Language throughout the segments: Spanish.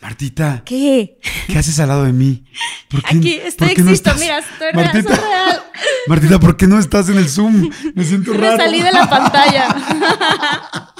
Martita. ¿Qué? ¿Qué haces al lado de mí? ¿Por qué, Aquí estoy, ¿por no estás? mira, estoy Martita, real, real. Martita, ¿por qué no estás en el Zoom? Me siento raro. Me salí de la pantalla.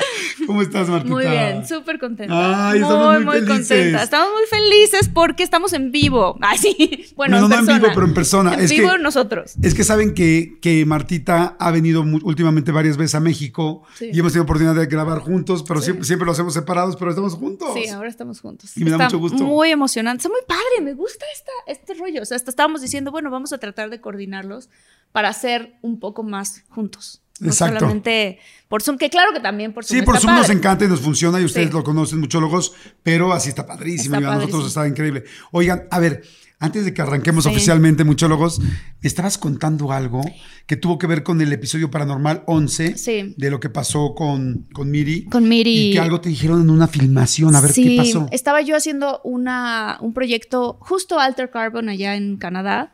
¿Cómo estás, Martita? Muy bien, súper contenta. Ay, estamos muy, muy contenta. Estamos muy felices porque estamos en vivo. Ay, sí. Bueno, no, en no, persona. en vivo, pero en persona. En es vivo que, nosotros. Es que saben que, que Martita ha venido últimamente varias veces a México Sí. y hemos tenido oportunidad de grabar juntos, pero siempre, siempre lo hacemos separados, pero estamos juntos. Sí, ahora estamos juntos. Y me da Está mucho gusto. Muy emocionante. Está muy padre. Me gusta esta, este rollo. O sea, hasta estábamos diciendo, bueno, vamos a tratar de coordinarlos para hacer un poco más juntos. No Exacto. solamente por Zoom, que claro que también por Zoom. Sí, por está Zoom nos encanta y nos funciona y ustedes Sí. lo conocen, muchólogos, pero así está padrísimo Está y a nosotros está increíble. Oigan, a ver, antes de que arranquemos Sí. oficialmente, muchólogos, me estabas contando algo que tuvo que ver con el episodio paranormal 11 Sí. de lo que pasó con, con Miri. Con Miri. Y que algo te dijeron en una filmación, a ver qué pasó. Estaba yo haciendo una, un proyecto justo Alter Carbon allá en Canadá.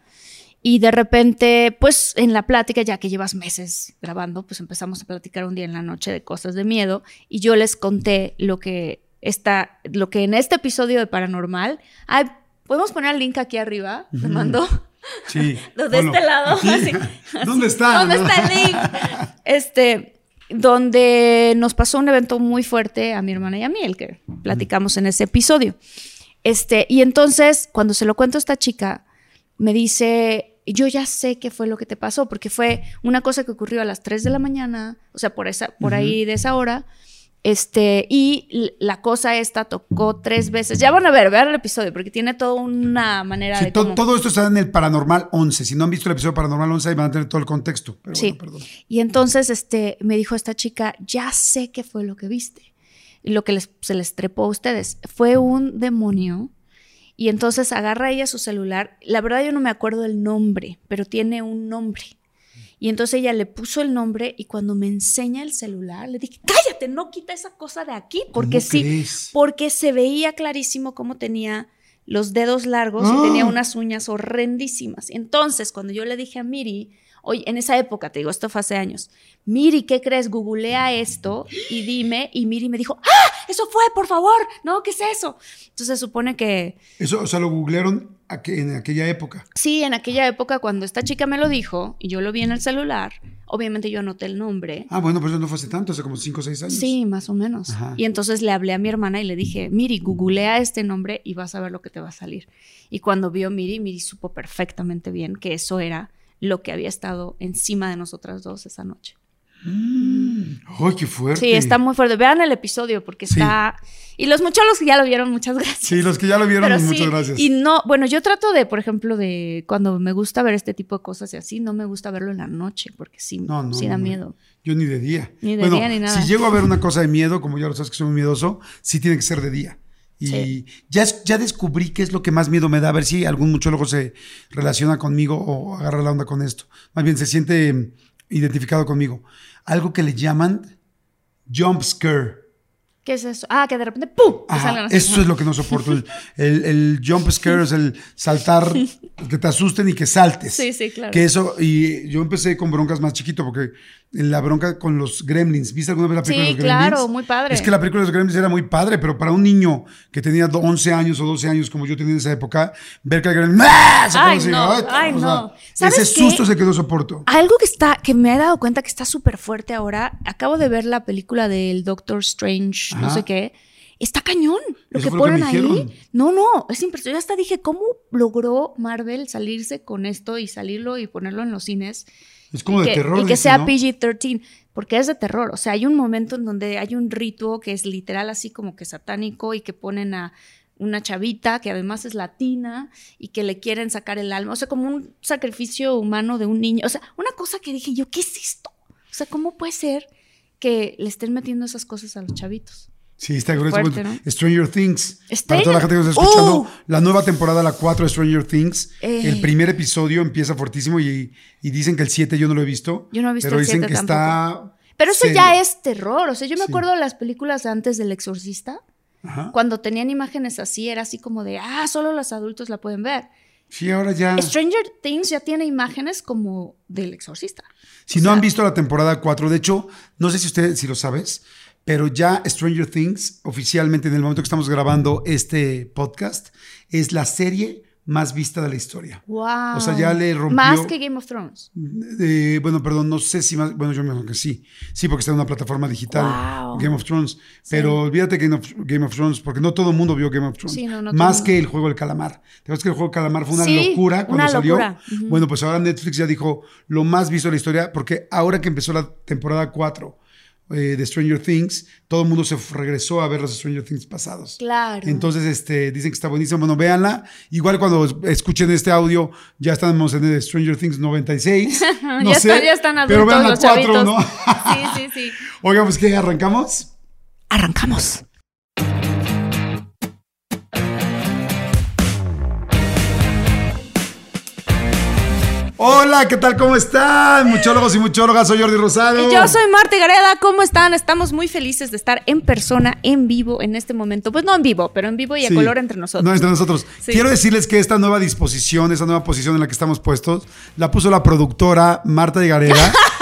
Y de repente, pues en la plática, ya que llevas meses grabando, pues empezamos a platicar un día en la noche de cosas de miedo. Y yo les conté lo que está, lo que en este episodio de Paranormal. Ay, podemos poner el link aquí arriba. Te mando. Sí. De este lado. Aquí. así. ¿Dónde está? ¿Dónde está el link? Este, donde nos pasó un evento muy fuerte a mi hermana y a mí, el que platicamos en ese episodio. Este, y entonces, cuando se lo cuento a esta chica, me dice, yo ya sé qué fue lo que te pasó, porque fue una cosa que ocurrió a las 3 de la mañana, o sea, por, esa, por ahí de esa hora. Este, y la cosa esta tocó tres veces. Ya van a ver, vean el episodio, porque tiene toda una manera Sí, de to- cómo- todo esto está en el Paranormal 11. Si no han visto el episodio Paranormal 11, ahí van a tener todo el contexto. Pero Sí. bueno, perdón. Y entonces este, me dijo esta chica, ya sé qué fue lo que viste. Y lo que les, se les trepó a ustedes. Fue un demonio. Y entonces agarra ella su celular. La verdad yo no me acuerdo el nombre, pero tiene un nombre. Y entonces ella le puso el nombre y cuando me enseña el celular, le dije, cállate, no quita esa cosa de aquí, porque ¿Cómo sí, crees? porque se veía clarísimo cómo tenía los dedos largos ¡Ah! y tenía unas uñas horrendísimas. Entonces, cuando yo le dije a Miri, oye, en esa época, te digo, esto fue hace años, Miri, ¿qué crees? Googlea esto y dime, y Miri me dijo, ¡ah! Eso fue, por favor, no, ¿qué es eso? Entonces se supone que Eso, o sea, lo googlearon aqu- en aquella época. sí, en aquella época, cuando esta chica me lo dijo y yo lo vi en el celular, obviamente yo anoté el nombre. Ah, bueno, pues eso no fue hace tanto, hace como 5 o 6 años. Sí, más o menos. Ajá. Y entonces le hablé a mi hermana y le dije, Miri, googlea este nombre y vas a ver lo que te va a salir. Y cuando vio Miri, Miri supo perfectamente bien que eso era lo que había estado encima de nosotras dos esa noche. ¡Ay, qué fuerte! Sí, está muy fuerte. Vean el episodio porque Sí. está... Y los muchachos que ya lo vieron, muchas gracias. Sí, los que ya lo vieron, muchas gracias. Y no, bueno, yo trato de, por ejemplo, de cuando me gusta ver este tipo de cosas y así, no me gusta verlo en la noche porque sí, No, no, sí da no. miedo. Yo ni de día. Ni de bueno, día ni nada. Si llego a ver una cosa de miedo, como ya lo sabes que soy muy miedoso, sí tiene que ser de día. Y ya, ya descubrí qué es lo que más miedo me da, a ver si algún muchólogo se relaciona conmigo o agarra la onda con esto. Más bien se siente identificado conmigo. Algo que le llaman jump scare. ¿Qué es eso? Ah, que de repente ¡pum! Ajá, así. eso es lo que no soporto. El, el- el jump scare es el saltar, que te asusten y que saltes. Sí, sí, claro. Que eso, y yo empecé con broncas más chiquito, porque la bronca con los gremlins. ¿Viste alguna vez la película Sí, de los gremlins? claro, muy padre. Es que la película de los gremlins era muy padre, pero para un niño que tenía do- 11 años o 12 años, como yo tenía en esa época, ver que el gremlin. ¡Ah! se Ay, así, no, ay, o sea, no. ¿Sabes Ese qué? susto es el que no soporto. Algo que está, que me he dado cuenta que está súper fuerte ahora. Acabo de ver la película del Doctor Strange no sé qué. Está cañón lo Eso que fue lo que ponen ahí. dijeron. No, no, es impresionante. Yo hasta dije, ¿cómo logró Marvel salirse con esto y salirlo y ponerlo en los cines? Es como de que, terror. y que dice, sea ¿no? PG-13, porque es de terror. O sea, hay un momento en donde hay un ritual que es literal así como que satánico y que ponen a una chavita que además es latina y que le quieren sacar el alma. O sea, como un sacrificio humano de un niño. O sea, una cosa que dije yo, ¿qué es esto? O sea, ¿cómo puede ser que le estén metiendo esas cosas a los chavitos? Sí, está grueso. Fuerte, ¿no? Stranger Things. Para toda la gente que nos está escuchando, ¡Uh! la nueva temporada, la 4 de Stranger Things. Eh. El primer episodio empieza fortísimo y, y dicen que el 7 yo no lo he visto. Yo no he visto pero el dicen 7 que está. Pero eso serio. ya es terror. O sea, yo me Sí. acuerdo de las películas antes del exorcista. Ajá. Cuando tenían imágenes así, era así como de, ah, solo los adultos la pueden ver. Sí, ahora ya. Stranger Things ya tiene imágenes como del exorcista. Si O no han visto la temporada 4, de hecho, no sé si ustedes si lo sabes, pero ya Stranger Things, oficialmente en el momento que estamos grabando este podcast, es la serie más vista de la historia. Wow. O sea, ya le rompió- Más que Game of Thrones. Eh, bueno, perdón, no sé si más. Bueno, yo me imagino que sí. Sí, porque está en una plataforma digital, Wow. Game of Thrones. Pero olvídate Game of, Game of Thrones, porque no todo el mundo vio Game of Thrones. Sí, no, no más que el juego del calamar. ¿Te acuerdas que el juego del calamar fue una Sí, locura cuando una salió? locura. Bueno, pues ahora Netflix ya dijo lo más visto de la historia, porque ahora que empezó la temporada 4 eh, de Stranger Things, todo el mundo se regresó a ver los Stranger Things pasados. Claro. Entonces, este, dicen que está buenísimo. Bueno, véanla. Igual cuando es- escuchen este audio, ya estamos en el Stranger Things 96. No ya, sé, están, ya están adultos Pero vean la los 4, chavitos. ¿no? sí, sí, sí. Oigan, pues que arrancamos. Arrancamos. Hola, ¿qué tal? ¿Cómo están? Muchólogos y muchólogas, soy Jordi Rosado. Y yo soy Marta Gareda, ¿cómo están? Estamos muy felices de estar en persona, en vivo, en este momento. Pues no en vivo, pero en vivo y a Sí. color entre nosotros. No, entre nosotros. Sí. Quiero decirles que esta nueva disposición, esa nueva posición en la que estamos puestos, la puso la productora Marta de Gareda.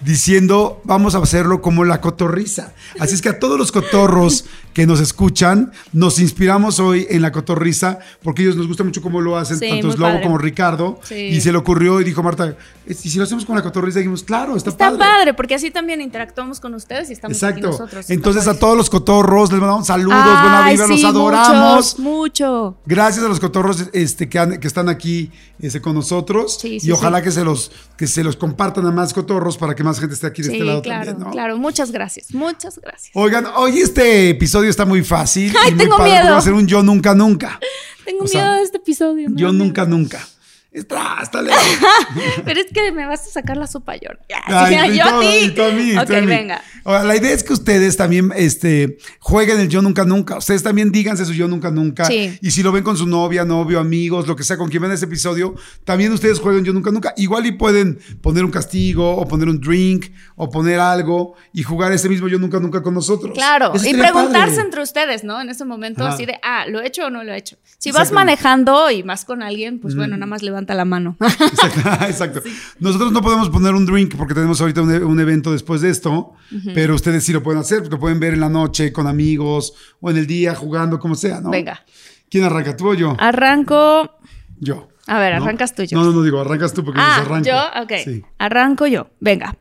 Diciendo, vamos a hacerlo como la cotorriza. Así es que a todos los cotorros que nos escuchan, nos inspiramos hoy en la cotorriza, porque ellos nos gusta mucho cómo lo hacen, Sí, tanto Slobo como Ricardo. Sí. Y se le ocurrió y dijo Marta, ¿y si lo hacemos con la cotorriza? dijimos, claro, está, Está padre. padre. porque así también interactuamos con ustedes y estamos aquí Exacto. nosotros. Entonces a todos los cotorros les mandamos saludos, padre. buena Ay, vibra, sí, los adoramos. Muchos, mucho. Gracias a los cotorros este, que, han- que están aquí este, con nosotros. Sí, y sí, ojalá sí. que se los que se los compartan a más cotorros para que más gente esté aquí de este lado claro, también, ¿no? claro. Muchas gracias. Muchas gracias. Oigan, hoy este episodio está muy fácil. Ay, y muy tengo padre, miedo. Va a ser un yo nunca nunca. Tengo O sea, miedo de este episodio. Yo miedo. nunca nunca. Está, está lejos. Pero que me vas a sacar la sopa yo. Ay, y yo tú- a ti. tú a mí, y tú Ok, a mí. venga. Ahora, la idea es que ustedes también este, jueguen el yo nunca nunca. Ustedes también díganse su yo nunca nunca. Sí. Y si lo ven con su novia, novio, amigos, lo que sea, con quien ven este episodio, también ustedes jueguen yo nunca nunca. Igual y pueden poner un castigo o poner un drink o poner algo y jugar ese mismo yo nunca nunca con nosotros. Claro, Eso y preguntarse padre. entre ustedes, ¿no? En ese momento, Ajá. así de, ah, ¿lo he hecho o no lo he hecho? Si vas manejando y más con alguien, pues bueno, nada más levanta la mano. Exacto. exacto. Nosotros no podemos poner un drink porque tenemos ahorita un, e- un evento después de esto, pero ustedes sí lo pueden hacer, lo pueden ver en la noche con amigos o en el día jugando, como sea, ¿no? Venga. ¿Quién arranca? ¿Tú o yo? Arranco. Yo. A ver, ¿No? arrancas tú, yo. No, no, no digo, arrancas tú porque Ah, arranco. yo, ok. Sí. Arranco yo. Venga.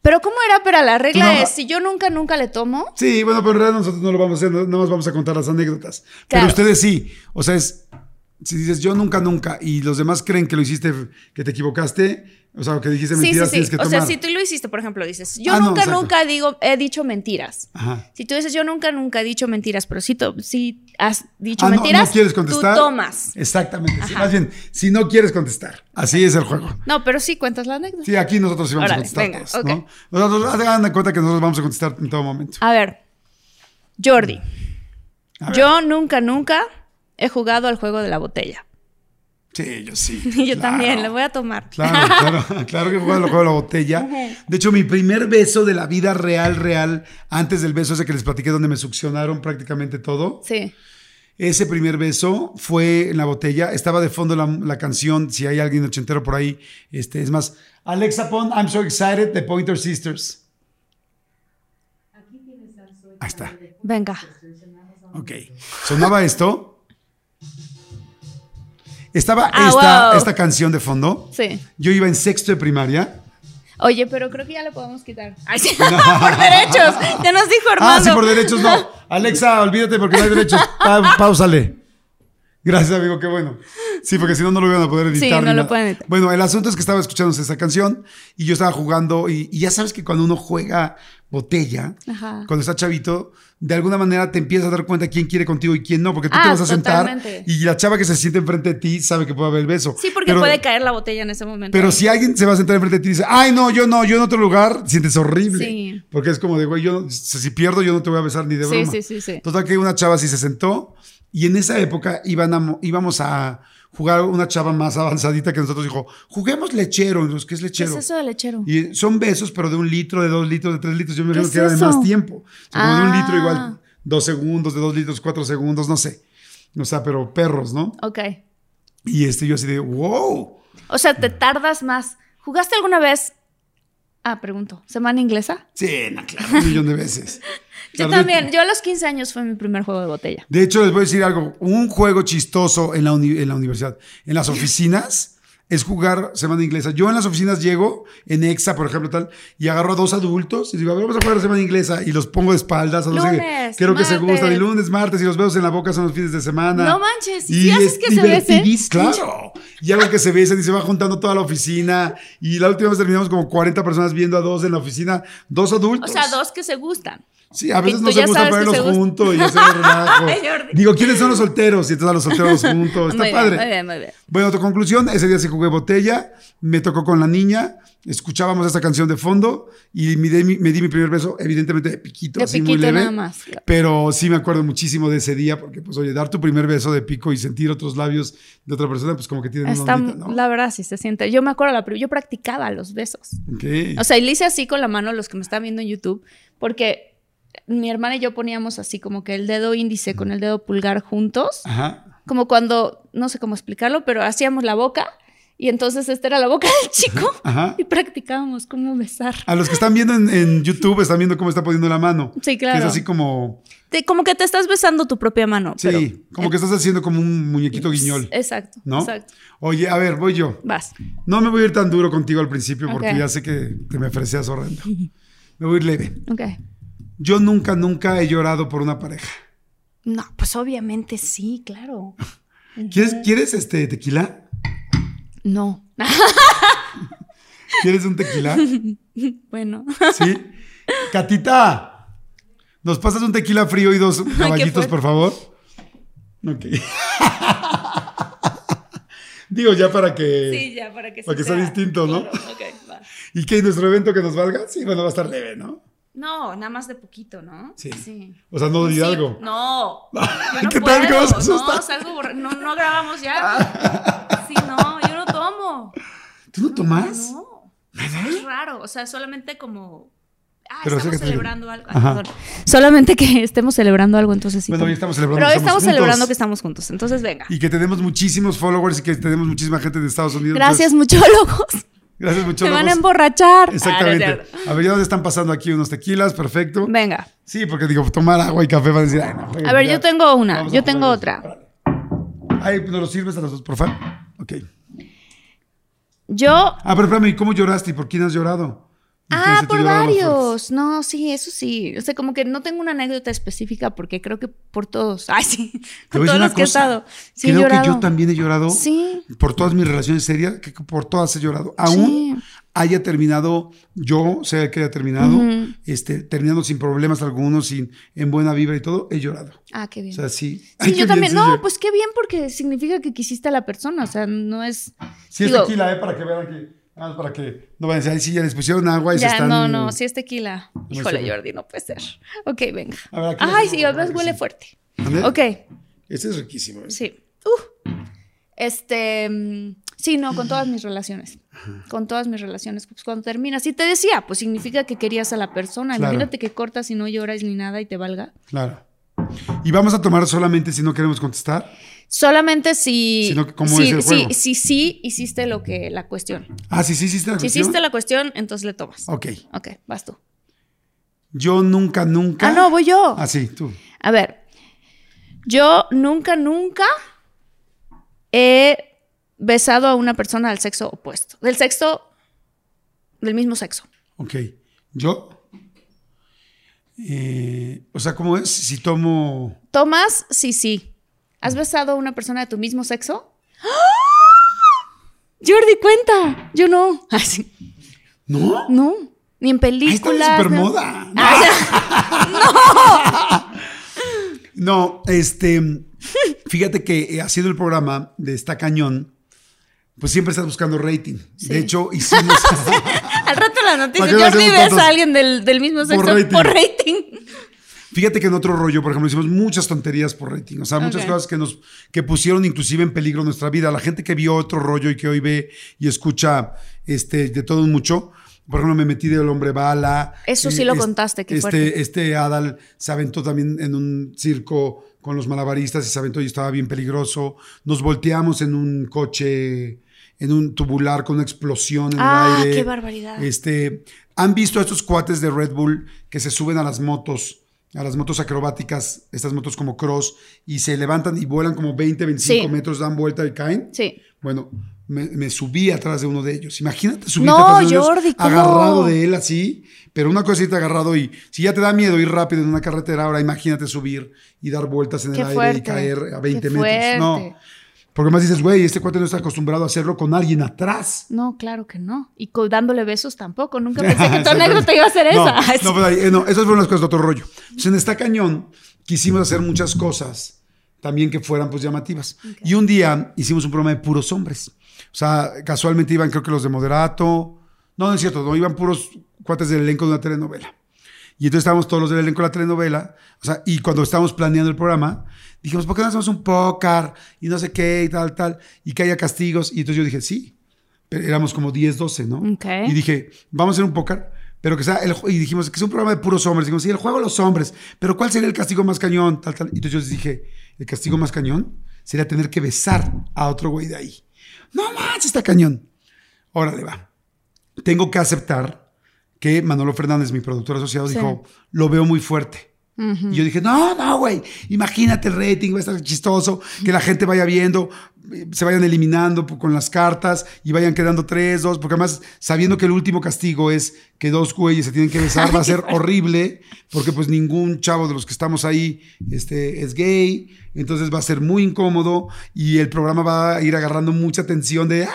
Pero ¿cómo era? Pero la regla no- es, si yo nunca, nunca le tomo, Sí, bueno, pero en realidad nosotros no lo vamos a hacer, no- nada más vamos a contar las anécdotas. Pero Claro. ustedes sí. O sea, es. Si dices yo nunca, nunca, y los demás creen que lo hiciste, que te equivocaste, o sea, que dijiste sí, sí, mentiras, sí. tienes que O tomar. sea, si tú lo hiciste, por ejemplo, dices, yo Ah, nunca, nunca digo, he dicho mentiras. Ajá. Si tú dices, yo nunca, nunca he dicho mentiras, pero si, si has dicho Ah, mentiras, no, quieres contestar. tú tomas. Exactamente. sí. Más bien, si no quieres contestar. Así es el juego. No, pero sí cuentas la anécdota. Sí, aquí nosotros sí vamos Órale, a contestar venga, todos, ok. ¿no? Nosotros, hagan de cuenta que nosotros vamos a contestar en todo momento. A ver, Jordi, A ver. yo nunca, nunca he jugado al juego de la botella. Sí, yo sí. Y yo claro. también, le voy a tomar. Claro, claro, claro que juego juego la botella. De hecho, mi primer beso de la vida real, real, antes del beso ese que les platiqué donde me succionaron prácticamente todo, Sí. ese primer beso fue en la botella. Estaba de fondo la, la canción, si hay alguien ochentero por ahí, este, es más, Alexa pon I'm So Excited, The Pointer Sisters. Ahí está. Venga. Ok. Sonaba esto. Estaba Ah, esta, wow. esta canción de fondo. Sí. Yo iba en sexto de primaria. Oye, pero creo que ya le podemos quitar. Ay, sí, por derechos. Ya nos dijo Armando. Ah, sí, por derechos no. Alexa, olvídate porque no hay derechos. Pa- Páusale. Gracias, amigo, qué bueno. Sí, porque si no, no lo iban a poder editar. Sí, no lo pueden editar. Bueno, el asunto es que estaba escuchando esa canción y yo estaba jugando y, y ya sabes que cuando uno juega botella, Ajá. cuando está chavito, de alguna manera te empiezas a dar cuenta quién quiere contigo y quién no, porque tú Ah, te vas a sentar y la chava que se siente enfrente de ti sabe que puede haber el beso. Sí, porque Pero- puede caer la botella en ese momento. Pero si alguien se va a sentar enfrente de ti y dice, ay, no, yo no, yo en otro lugar, sientes horrible. Sí. Porque es como de, güey, yo si pierdo, yo no te voy a besar ni de Sí, broma. sí, sí, sí. Total que una chava sí se sentó y en esa época iban a íbamos a jugar una chava más avanzadita que nosotros dijo, juguemos lechero. Y ¿qué es ¿Qué lechero? es eso de lechero? Y son besos, pero de un litro, de dos litros, de tres litros. Yo me ¿Qué imagino que era de más tiempo. O sea, como de un Ah. litro igual, dos segundos, de dos litros, cuatro segundos, no sé. O sea, pero perros, ¿no? Ok. Y este yo así de, wow. O sea, te tardas más. ¿Jugaste alguna vez? Ah, pregunto. ¿Semana inglesa? Sí, no, claro, un millón de veces. Yo también. Yo a los 15 años fue mi primer juego de botella. De hecho, les voy a decir algo. Un juego chistoso en la, uni- en la universidad, en las oficinas, es jugar semana inglesa. Yo en las oficinas llego, en EXA, por ejemplo, tal, y agarro a dos adultos y digo, a ver, vamos a jugar semana inglesa y los pongo de espaldas. A no sé, Lunes, creo que se gustan. Y lunes, martes, y los besos en la boca son los fines de semana. No manches, ¿y Y si haces es que se besen? Claro. Y algo que se besen y se va juntando toda la oficina. Y la última vez terminamos como 40 personas viendo a dos en la oficina, dos O adultos. sea, dos que se gustan. Sí, a veces tú no se ya gusta ponerlos se juntos y hacer relajo. Digo, ¿quiénes son los solteros? Y entonces a los solteros juntos. Está muy padre. bien, muy bien, muy bien. Bueno, tu conclusión, ese día sí jugué botella, me tocó con la niña, escuchábamos esta canción de fondo y me di, mi- me di mi primer beso, evidentemente de piquito, De así muy piquito leve. nada más. Pero sí me acuerdo muchísimo de ese día, porque pues oye, dar tu primer beso de pico y sentir otros labios de otra persona, pues como que tiene una ondita, ¿no? La verdad, sí se siente. Yo me acuerdo, la, yo practicaba los besos. Ok. O sea, y le hice así con la mano los que me están viendo en YouTube, porque mi hermana y yo poníamos así como que el dedo índice con el dedo pulgar juntos, Ajá. como cuando, no sé cómo explicarlo, pero hacíamos la boca y entonces esta era la boca del chico Ajá. y practicábamos cómo besar. A los que están viendo en, en YouTube están viendo cómo está poniendo la mano. Sí, Que claro. es así como, Te- como que te estás besando tu propia mano. sí, pero- como que estás haciendo como un muñequito guiñol. Exacto, ¿No? exacto. Oye, a ver, voy yo. Vas. No me voy a ir tan duro contigo al principio porque Ok. ya sé que te me ofrecías horrendo. Me voy a ir leve. Ok. Yo nunca, nunca he llorado por una pareja. No, pues obviamente sí, claro. ¿Quieres, ¿quieres este tequila? No. ¿Quieres un tequila? bueno. ¿Sí? Catita, ¿nos pasas un tequila frío y dos caballitos, por favor? Ok. Digo, ya para que... Sí, ya, para que Para que sea distinto, ¿no? Claro, ok, va. ¿Y que nuestro evento que nos valga? Sí, bueno, va a estar leve, ¿no? No, nada más de poquito, ¿no? Sí. O sea, no Sí, di algo. No. ¿Qué tal? ¿Cómo se asusta? No, salgo no, no grabamos ya. Sí, no, yo no tomo. ¿Tú no tomas? No. Es raro. O sea, solamente como. Ah, Pero estamos que te- celebrando algo. Ay. Solamente que estemos celebrando algo, entonces sí. Bueno, hoy estamos celebrando Pero hoy estamos estamos celebrando que estamos juntos. Entonces, venga. Y que tenemos muchísimos followers y que tenemos muchísima gente de Estados Unidos. Gracias, Entonces, muchólogos. Gracias mucho. Se van a emborrachar. Exactamente. Ah, a ver, ya nos están pasando aquí unos tequilas, perfecto. Venga. Sí, porque digo, tomar agua y café van a decir, ay, no, A ver, ya. yo tengo una. Vamos Yo tengo otra. Ay, ¿nos lo sirves a los dos, por favor? Ok. Yo Ah, pero espérame, ¿y cómo lloraste? ¿Y por quién has llorado? ¿Y quiénes Ah, por varios. No, sí, eso sí. O sea, como que no tengo una anécdota específica porque creo que por todos. Ay, sí. Con todos los que he estado. Sí, he Creo que yo también he llorado Sí. por todas mis relaciones serias, que por todas he llorado. Aún haya terminado, yo sé que haya terminado, este, terminando sin problemas algunos, sin, en buena vibra y todo, he llorado. Ah, qué bien. O sea, sí. sí, Ay, yo también. no, pues qué bien porque significa que quisiste a la persona. O sea, no es. Sí, es digo, tequila, ¿eh? Para que vean que. Más para que no vayan a decir, sí, ya les pusieron agua y se Ya, están. no, no, sí es tequila. Híjole. Jordi, no puede ser. Ok, venga. A ver, aquí Ay, sí, además huele sí. fuerte. ¿Vale? Ok, Este es riquísimo. ¿eh? sí. Uh. Este. mm, Sí, no, con todas mis relaciones. Con todas mis relaciones. Pues cuando terminas. Y te decía, pues significa que querías a la persona. Claro. Imagínate que cortas y no lloras ni nada y te valga. Claro. Y vamos a tomar solamente si no queremos contestar. Solamente si. Cómo si, si- si sí hiciste lo que la cuestión. Ah, sí, sí, hiciste la Si cuestión? hiciste la cuestión, entonces le tomas. Ok. Ok, vas tú. Yo nunca, nunca. Ah, no, voy yo. Ah, sí, tú. A ver, yo nunca, nunca he besado a una persona del sexo opuesto. Del sexo del mismo sexo. Ok. ¿Yo? Eh, o sea, ¿cómo es? Si tomo... Tomas, sí, sí. ¿Has besado a una persona de tu mismo sexo? ¡Ah! Jordi, cuenta. Yo no. Así. ¿No? No. Ni en Ahí está películas. de no. supermoda. No, este, fíjate que eh, haciendo el programa de Está Cañón, pues siempre estás buscando rating. De hecho, hicimos... Al rato la noticia, ¿Para qué Jordi tontos? a alguien del, del mismo sexo Por por rating. Fíjate que en otro rollo, por ejemplo, hicimos muchas tonterías por rating. O sea, muchas cosas que nos que pusieron inclusive en peligro nuestra vida. La gente que vio otro rollo y que hoy ve y escucha este, de todo mucho. Por ejemplo, me metí del hombre bala. Eso sí lo es- contaste, qué este, fuerte. este Adal se aventó también en un circo con los malabaristas y se aventó y estaba bien peligroso. Nos volteamos en un coche, en un tubular con una explosión en Ah, el aire. qué barbaridad. Este, ¿Han visto a estos cuates de Red Bull que se suben a las motos, a las motos acrobáticas, estas motos como cross, y se levantan y vuelan como 20, 25 Sí. metros, dan vuelta y caen? Sí. Bueno, me, me subí atrás de uno de ellos. Imagínate subirte No, atrás de ellos, Jordi, ¿cómo? agarrado de él así, pero una cosa es irte agarrado y si ya te da miedo ir rápido en una carretera, ahora imagínate subir y dar vueltas en Qué el aire y caer a 20 Qué metros. No. Porque más dices, güey, este cuate no está acostumbrado a hacerlo con alguien atrás. No, claro que no. Y dándole besos tampoco. Nunca pensé que tu anécdota iba a ser No, esa. No, pero ahí, eh, no, esas fueron las cosas de otro rollo. Entonces, en esta cañón quisimos hacer muchas cosas también que fueran pues llamativas. Y un día hicimos un programa de puros hombres. O sea, casualmente iban creo que los de Moderato. No, no es cierto, no, iban puros cuates del elenco de una telenovela. Y entonces estábamos todos los del elenco de la telenovela. O sea, y cuando estábamos planeando el programa, dijimos, ¿por qué no hacemos un póker? Y no sé qué, y tal, tal. Y que haya castigos. Y entonces yo dije, sí. Pero éramos como 10, 12, ¿no? Ok. Y dije, vamos a hacer un póker, pero que sea el y dijimos que es un programa de puros hombres. Dijimos, sí, el juego de los hombres, pero ¿cuál sería el castigo más cañón? Tal, tal. Y entonces yo les dije, el castigo más cañón sería tener que besar a otro güey de ahí. No manches, está cañón. Órale, va. Tengo que aceptar que Manolo Fernández, mi productor asociado, Sí. dijo, lo veo muy fuerte. Y yo dije, no, no, güey, imagínate el rating, va a estar chistoso, que la gente vaya viendo, se vayan eliminando con las cartas y vayan quedando tres, dos, porque además sabiendo que el último castigo es que dos güeyes se tienen que besar, va a ser horrible, porque pues ningún chavo de los que estamos ahí este, es gay, entonces va a ser muy incómodo y el programa va a ir agarrando mucha tensión de, ¡ah!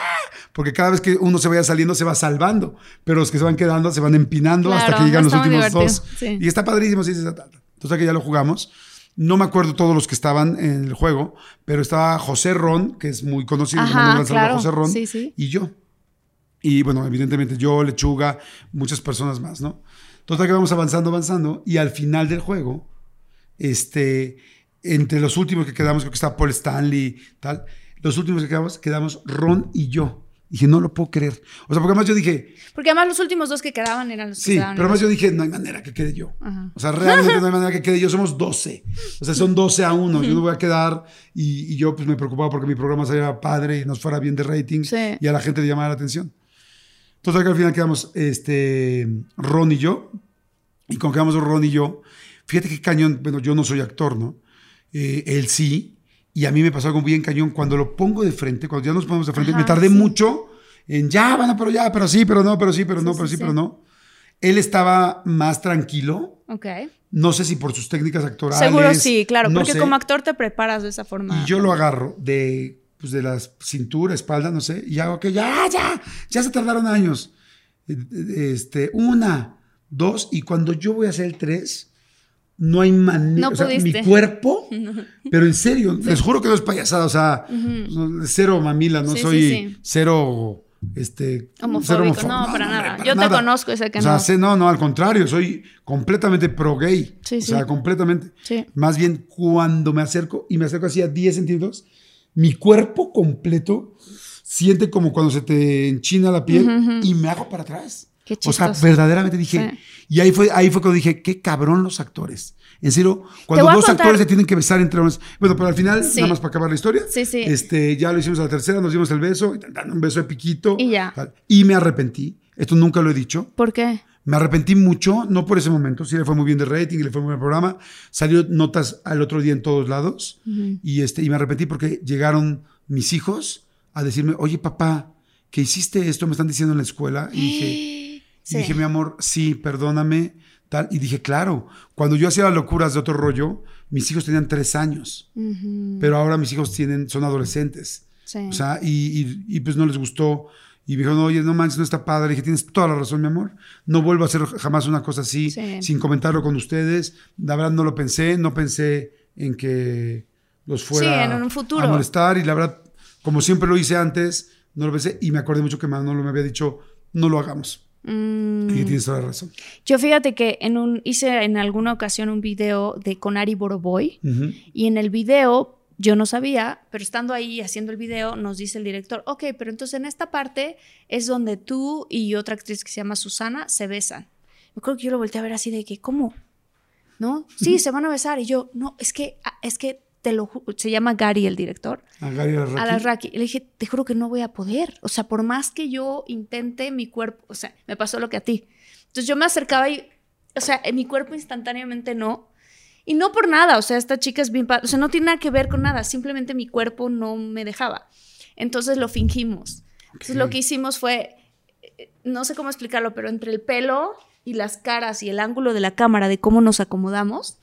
porque cada vez que uno se vaya saliendo se va salvando, pero los que se van quedando se van empinando hasta que llegan los está últimos dos. sí. Y está padrísimo, sí, sí, ta, ta. Entonces que ya lo jugamos. No me acuerdo todos los que estaban en el juego, pero estaba José Ron, que es muy conocido, Ajá, claro. José Ron, Sí, sí. y yo. Y bueno, evidentemente yo, Lechuga, muchas personas más, ¿no? Total que vamos avanzando, avanzando, y al final del juego, este, entre los últimos que quedamos, creo que está Paul Stanley, tal, los últimos que quedamos, quedamos Ron y yo. Dije, no lo puedo creer. O sea, porque además yo dije, Porque además los últimos dos que quedaban eran los que Sí, quedaban. pero además yo dije, no hay manera que quede yo. Ajá. O sea, realmente no hay manera que quede yo. Somos 12. O sea, son 12 a 1. Yo no voy a quedar. Y, y yo pues me preocupaba porque mi programa saliera padre y nos fuera bien de rating Sí. y a la gente le llamara la atención. Entonces, al final quedamos este, Ron y yo. Y cuando quedamos Ron y yo, fíjate qué cañón. Bueno, yo no soy actor, ¿no? Eh, él sí. Y a mí me pasó algo bien cañón. Cuando lo pongo de frente, cuando ya nos ponemos de frente, Ajá, me tardé sí. mucho en ya, bueno, pero ya, pero sí, pero no, pero sí, pero no, Sí, pero sí, sí, pero no. Él estaba más tranquilo. Ok. No sé si por sus técnicas actorales. Seguro sí, claro. no porque sé. como actor te preparas de esa forma. Y yo lo agarro de, pues, de la cintura, espalda, no sé, y hago que ya, ya, ya se tardaron años. Eh, Este, una, dos, y cuando yo voy a hacer el tres, no hay manera. No o sea, mi cuerpo, pero en serio, les juro que no es payasada, o sea, cero mamila, no Sí, soy sí. cero. Este, Homofóbico, cero homofóbico. no, para hombre, nada. Yo te conozco y sé que o sea, no. sé- no, no, al contrario, soy completamente pro gay. Sí, o sí. sea, completamente. Sí. Más bien, cuando me acerco y me acerco así a 10 centímetros, mi cuerpo completo siente como cuando se te enchina la piel y me hago para atrás. Qué o sea, verdaderamente dije. Sí. Y ahí fue, ahí fue cuando dije, qué cabrón los actores. En serio, cuando dos contar- actores se tienen que besar entre unos. Bueno, pero al final, Sí. nada más para acabar la historia. Sí, sí. Este, ya lo hicimos a la tercera, nos dimos el beso, un beso de piquito. Y ya. tal. Y me arrepentí. Esto nunca lo he dicho. ¿Por qué? Me arrepentí mucho, no por ese momento, sí le fue muy bien de rating le fue muy bien el programa. Salió notas al otro día en todos lados y, este, y me arrepentí porque llegaron mis hijos a decirme, oye papá, que hiciste esto, me están diciendo en la escuela. Y dije, Y dije, mi amor, sí, perdóname. Tal. Y dije, claro, cuando yo hacía las locuras de otro rollo, mis hijos tenían tres años. Pero ahora mis hijos tienen, son adolescentes. O sea, y, y, pues no les gustó. Y me dijo, no, oye, no manches, no está padre. Le dije, tienes toda la razón, mi amor. No vuelvo a hacer jamás una cosa así sin comentarlo con ustedes. La verdad no lo pensé, no pensé en que los fuera en un futuro. a molestar. Y la verdad, como siempre lo hice antes, no lo pensé. Y me acordé mucho que Manolo me había dicho, no lo hagamos. Mm. Y tienes toda la razón. Yo fíjate que en un, hice en alguna ocasión un video de Conari Boroboy. Y en el video yo no sabía, pero estando ahí haciendo el video, nos dice el director, ok, pero entonces en esta parte es donde tú y otra actriz que se llama Susana se besan. Yo creo que yo lo volteé a ver así de que, ¿cómo? ¿No? Sí, se van a besar. Y yo, no, es que, ah, es que te lo se llama Gary el director. A Gary Alarraqui. Y le dije, te juro que no voy a poder. O sea, por más que yo intente, mi cuerpo, o sea, me pasó lo que a ti. Entonces yo me acercaba y, o sea, en mi cuerpo instantáneamente no. Y no por nada, o sea, esta chica es bien, o sea, no tiene nada que ver con nada, simplemente mi cuerpo no me dejaba. Entonces lo fingimos. Entonces lo que hicimos fue, no sé cómo explicarlo, pero entre el pelo y las caras y el ángulo de la cámara de cómo nos acomodamos,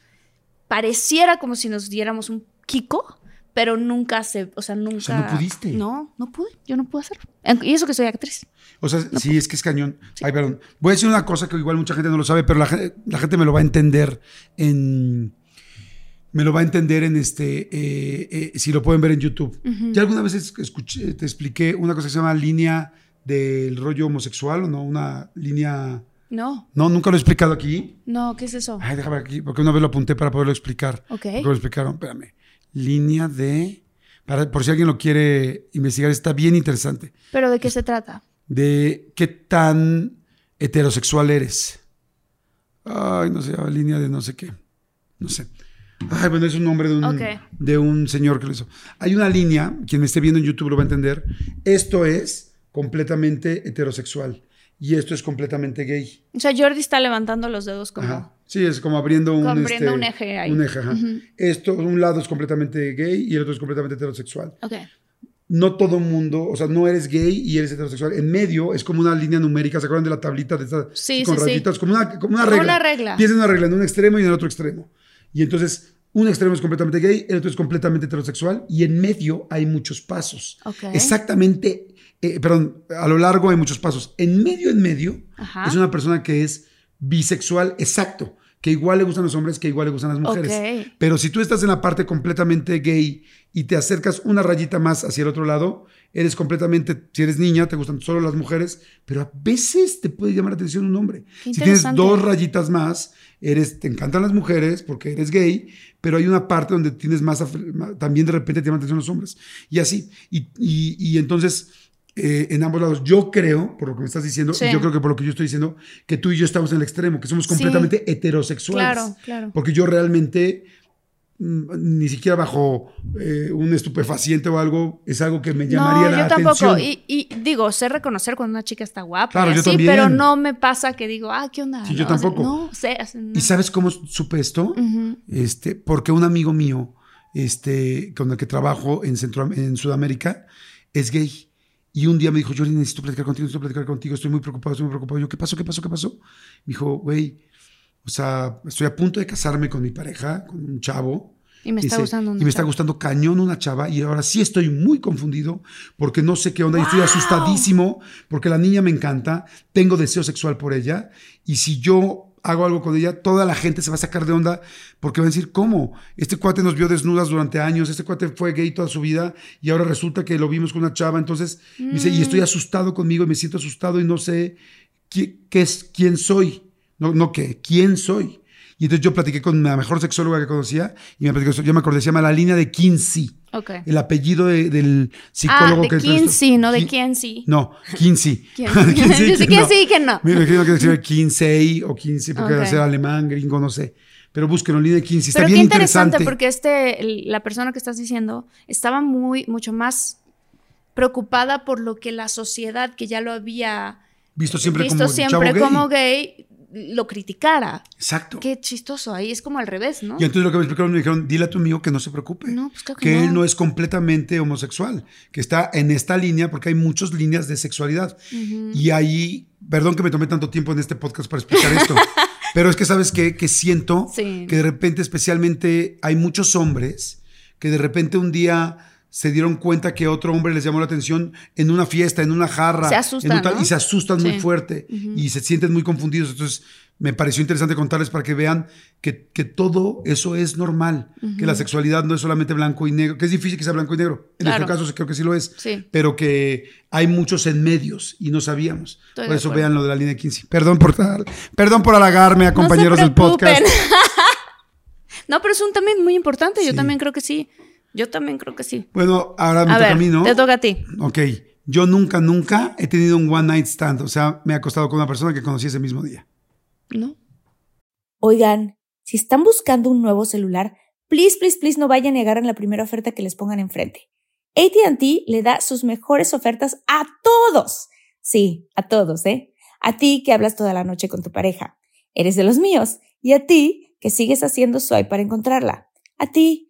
pareciera como si nos diéramos un kiko, pero nunca se, o sea, nunca. O sea, no pudiste. No, no pude, yo no pude hacerlo. Y eso que soy actriz. O sea, sí, es que es cañón. Ay, perdón. Voy a decir una cosa que igual mucha gente no lo sabe, pero la, gente me lo va a entender en. Me lo va a entender en este. Eh, eh, si lo pueden ver en YouTube. Ya alguna vez escuché, te expliqué una cosa que se llama línea del rollo homosexual, ¿o no? Una línea. No. No, nunca lo he explicado aquí. No, ¿qué es eso? Ay, déjame aquí, porque una vez lo apunté para poderlo explicar. Ok. lo explicaron, espérame. Línea de. Para, por si alguien lo quiere investigar, está bien interesante. ¿Pero de qué se trata? de qué tan heterosexual eres. Ay, no sé, línea de no sé qué. No sé. Ay, bueno, es un nombre de un, de un señor que lo hizo. Hay una línea, quien me esté viendo en YouTube lo va a entender. Esto es completamente heterosexual y esto es completamente gay. O sea, Jordi está levantando los dedos como. Sí, es como abriendo un, este, un eje ahí. Un eje, ajá. Esto, un lado es completamente gay y el otro es completamente heterosexual. Ok no todo mundo, o sea, no eres gay y eres heterosexual. En medio es como una línea numérica, ¿se acuerdan de la tablita de esta, sí, con sí, rayitas? Como una, como una regla. Una regla. Tienes una regla en un extremo y en el otro extremo. Y entonces, un extremo es completamente gay, el otro es completamente heterosexual y en medio hay muchos pasos. Exactamente, eh, perdón, a lo largo hay muchos pasos. En medio, en medio, es una persona que es bisexual, exacto que igual le gustan los hombres, que igual le gustan las mujeres. Pero si tú estás en la parte completamente gay y te acercas una rayita más hacia el otro lado, eres completamente, si eres niña, te gustan solo las mujeres, pero a veces te puede llamar la atención un hombre. Si tienes dos rayitas más, eres, te encantan las mujeres porque eres gay, pero hay una parte donde tienes más, también de repente te llaman la atención los hombres. Y así. y, y entonces eh, en ambos lados. Yo creo, por lo que me estás diciendo, y yo creo que por lo que yo estoy diciendo, que tú y yo estamos en el extremo, que somos completamente heterosexuales. Claro, claro. Porque yo realmente, mm, ni siquiera bajo eh, un estupefaciente o algo, es algo que me llamaría no, la yo tampoco. Y, digo, sé reconocer cuando una chica está guapa. Claro, yo también. Pero no me pasa que digo, ah, ¿qué onda? Sí, yo tampoco. no, sé. ¿Y sabes cómo supe esto? este, porque un amigo mío, este, con el que trabajo en, Centro, en Sudamérica, es gay. Y un día me dijo, yo necesito platicar contigo, necesito platicar contigo, estoy muy preocupado, estoy muy preocupado. Yo, ¿qué pasó, qué pasó, qué pasó? Me dijo, güey, o sea, estoy a punto de casarme con mi pareja, con un chavo. Y me está gustando una Y me está gustando cañón una chava y ahora sí estoy muy confundido porque no sé qué onda y estoy asustadísimo porque la niña me encanta, tengo deseo sexual por ella y si yo hago algo con ella, toda la gente se va a sacar de onda porque va a decir, ¿cómo? Este cuate nos vio desnudas durante años, este cuate fue gay toda su vida y ahora resulta que lo vimos con una chava, entonces dice, y estoy mm. asustado conmigo y me siento asustado y no sé qué, es, quién soy, no, no qué, quién soy. Y entonces yo platiqué con la mejor sexóloga que conocía y me platicó, yo me acordé, se llama la línea de Kinsey. Okay. El apellido del psicólogo ah, de Kinsey, no de Kinsey. No, Kinsey. Kinsey. yo sé Kinsey que no. Me imagino que decía Kinsey o Kinsey porque okay. debe ser alemán, gringo, no sé. Pero búsquenlo, línea de Kinsey. Está Pero bien qué interesante, interesante porque este, la persona que estás diciendo estaba muy, mucho más preocupada por lo que la sociedad que ya lo había visto siempre, visto como, siempre gay. como gay lo criticara. Exacto. Qué chistoso, ahí es como al revés, ¿no? Y entonces lo que me explicaron, me dijeron, dile a tu amigo que no se preocupe. No, pues claro que que no. él no es completamente homosexual, que está en esta línea, porque hay muchas líneas de sexualidad. Y ahí, perdón que me tomé tanto tiempo en este podcast para explicar esto, pero es que sabes qué? que siento Sí. que de repente, especialmente, hay muchos hombres que de repente un día se dieron cuenta que otro hombre les llamó la atención en una fiesta, en una jarra. Se asustan, en un tal- ¿no? Y se asustan muy Sí. fuerte y se sienten muy confundidos. Entonces, me pareció interesante contarles para que vean que, que todo eso es normal, que la sexualidad no es solamente blanco y negro, que es difícil que sea blanco y negro. En Claro. nuestro caso creo que sí lo es, Sí. pero que hay muchos en medios y no sabíamos. Estoy por eso vean lo de la línea 15. Perdón por, perdón por halagarme a compañeros no del podcast. no, pero es un tema muy importante. Yo Sí. también creo que sí. Yo también creo que sí. Bueno, ahora me A toca ver, a mí, ¿no? te toca a ti. Ok, yo nunca, nunca he tenido un one night stand, o sea, me he acostado con una persona que conocí ese mismo día. ¿No? Oigan, si están buscando un nuevo celular, please, please, please no vayan y agarren la primera oferta que les pongan enfrente. ATT le da sus mejores ofertas a todos. Sí, a todos, ¿eh? A ti que hablas toda la noche con tu pareja. Eres de los míos. Y a ti que sigues haciendo swipe para encontrarla. A ti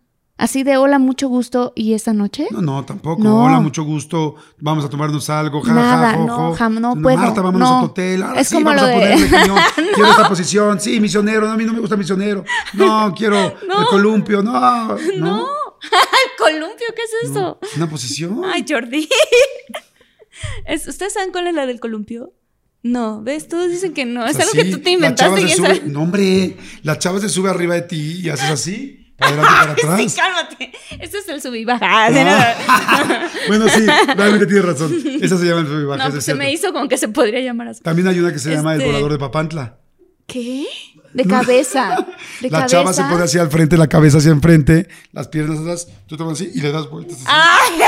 Así de hola, mucho gusto. ¿Y esta noche? No, no, tampoco. No. Hola, mucho gusto. Vamos a tomarnos algo. Ja, Nada, ja, jo, no, jam- no puedo, Marta, vámonos no. a tu hotel. Ahora Es sí, como vamos lo a de- ponerle cañón. Quiero esta posición. Sí, misionero. No, a mí no me gusta misionero. No, quiero el columpio. No, no. No. ¿El columpio? ¿Qué es eso? Una posición. Ay, Jordi. Es- ¿Ustedes saben cuál es la del columpio? No, ¿ves? Todos dicen que no. Es algo que Así, tú te la chava inventaste. y se sube- No, hombre. La chava se sube arriba de ti y haces así. Para atrás. Sí, cálmate. Este es el sub y baja. No, bueno, sí, realmente tienes razón. Esa se llama el sub y baja, No, pues es se me hizo como que se podría llamar así. También hay una que se llama el Este- volador de Papantla. ¿Qué? De cabeza. De la cabeza. chava se pone hacia al frente, la cabeza hacia enfrente, las piernas atrás, tú te vas así y le das vueltas así.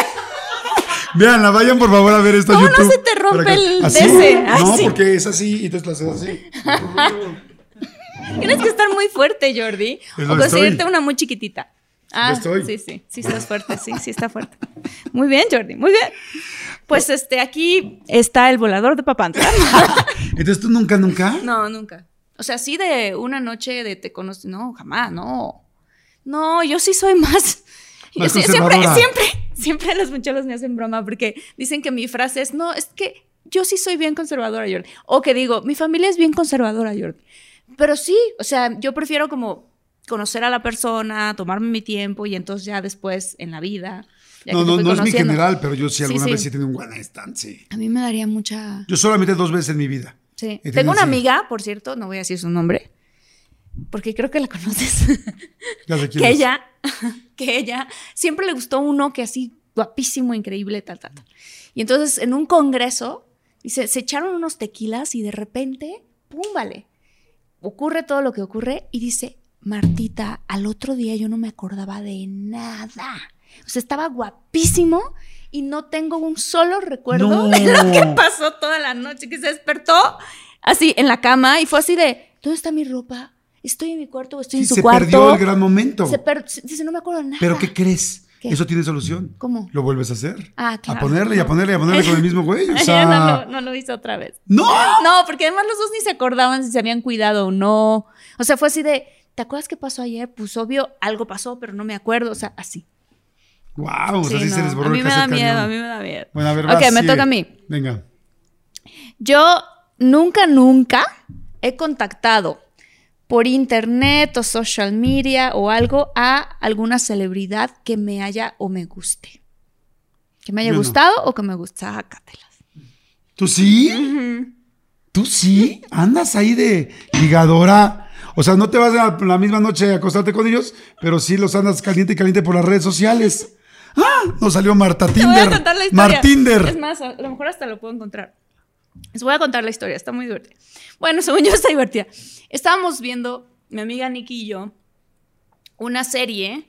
Veanla, vayan por favor a ver esto ¿Cómo no se te rompe el. DC? Ay, No, sí. porque es así y entonces la haces así. Tienes que estar muy fuerte, Jordi. O conseguirte una muy chiquitita. Ah, estoy. sí, sí. Sí estás fuerte, sí, sí está fuerte. Muy bien, Jordi, muy bien. Pues este, aquí está el volador de Papantla. Entonces tú nunca, nunca. No, nunca. O sea, sí de una noche de te conoces. No, jamás, no. No, yo sí soy más. Más sí- siempre, siempre, siempre los muchachos me hacen broma porque dicen que mi frase es: No, es que yo sí soy bien conservadora, Jordi. O que digo, mi familia es bien conservadora, Jordi. Pero sí, o sea, yo prefiero como conocer a la persona, tomarme mi tiempo y entonces ya después en la vida. No, no, no es mi general, pero yo sí alguna sí. vez sí he tenido un one night stand, sí. A mí me daría mucha. Yo solamente dos veces en mi vida. Sí. Tengo una así. amiga, por cierto, no voy a decir su nombre, porque creo que la conoces. Ya sé quién que es. ella, que ella siempre le gustó uno que así guapísimo, increíble, tal, tal, tal. Y entonces en un congreso, dice, se echaron unos tequilas y de repente, pum, vale, ocurre todo lo que ocurre y dice, Martita, al otro día yo no me acordaba de nada. O sea, estaba guapísimo y no tengo un solo recuerdo No. de lo que pasó toda la noche, que se despertó así en la cama y fue así de, ¿dónde está mi ropa? ¿Estoy en mi cuarto o estoy Sí, en su se cuarto? perdió el gran momento. Se per- se- dice, no me acuerdo de nada. Pero ¿qué crees? ¿Qué? Eso tiene solución. ¿Cómo? Lo vuelves a hacer. Ah, claro. A ponerle y a ponerle y a ponerle con el mismo güey. O sea, no, lo, no lo hizo otra vez. ¡No! No, porque además los dos ni se acordaban si se habían cuidado o no. O sea, fue así de, ¿te acuerdas qué pasó ayer? Pues obvio, algo pasó, pero no me acuerdo. O sea, así. Wow, o sea, Sí, sí se no. les borró a mí el me da miedo, cañón. a mí me da miedo. Bueno, a ver, Ok, me toca a mí. Venga. Yo nunca, nunca he contactado por internet o social media o algo a alguna celebridad que me haya o me guste. Que me haya Yo no. gustado o que me guste. Sácatelas. ¿Tú sí? ¿Tú sí? ¿Andas ahí de ligadora? O sea, no te vas a la misma noche a acostarte con ellos, pero sí los andas caliente y caliente por las redes sociales. ¡Ah! Nos salió Marta Te voy Tinder. a contar la historia. Martinder. Es más, a lo mejor hasta lo puedo encontrar. Les voy a contar la historia, está muy divertida. Bueno, según yo está divertida. Estábamos viendo, mi amiga Nikki y yo, una serie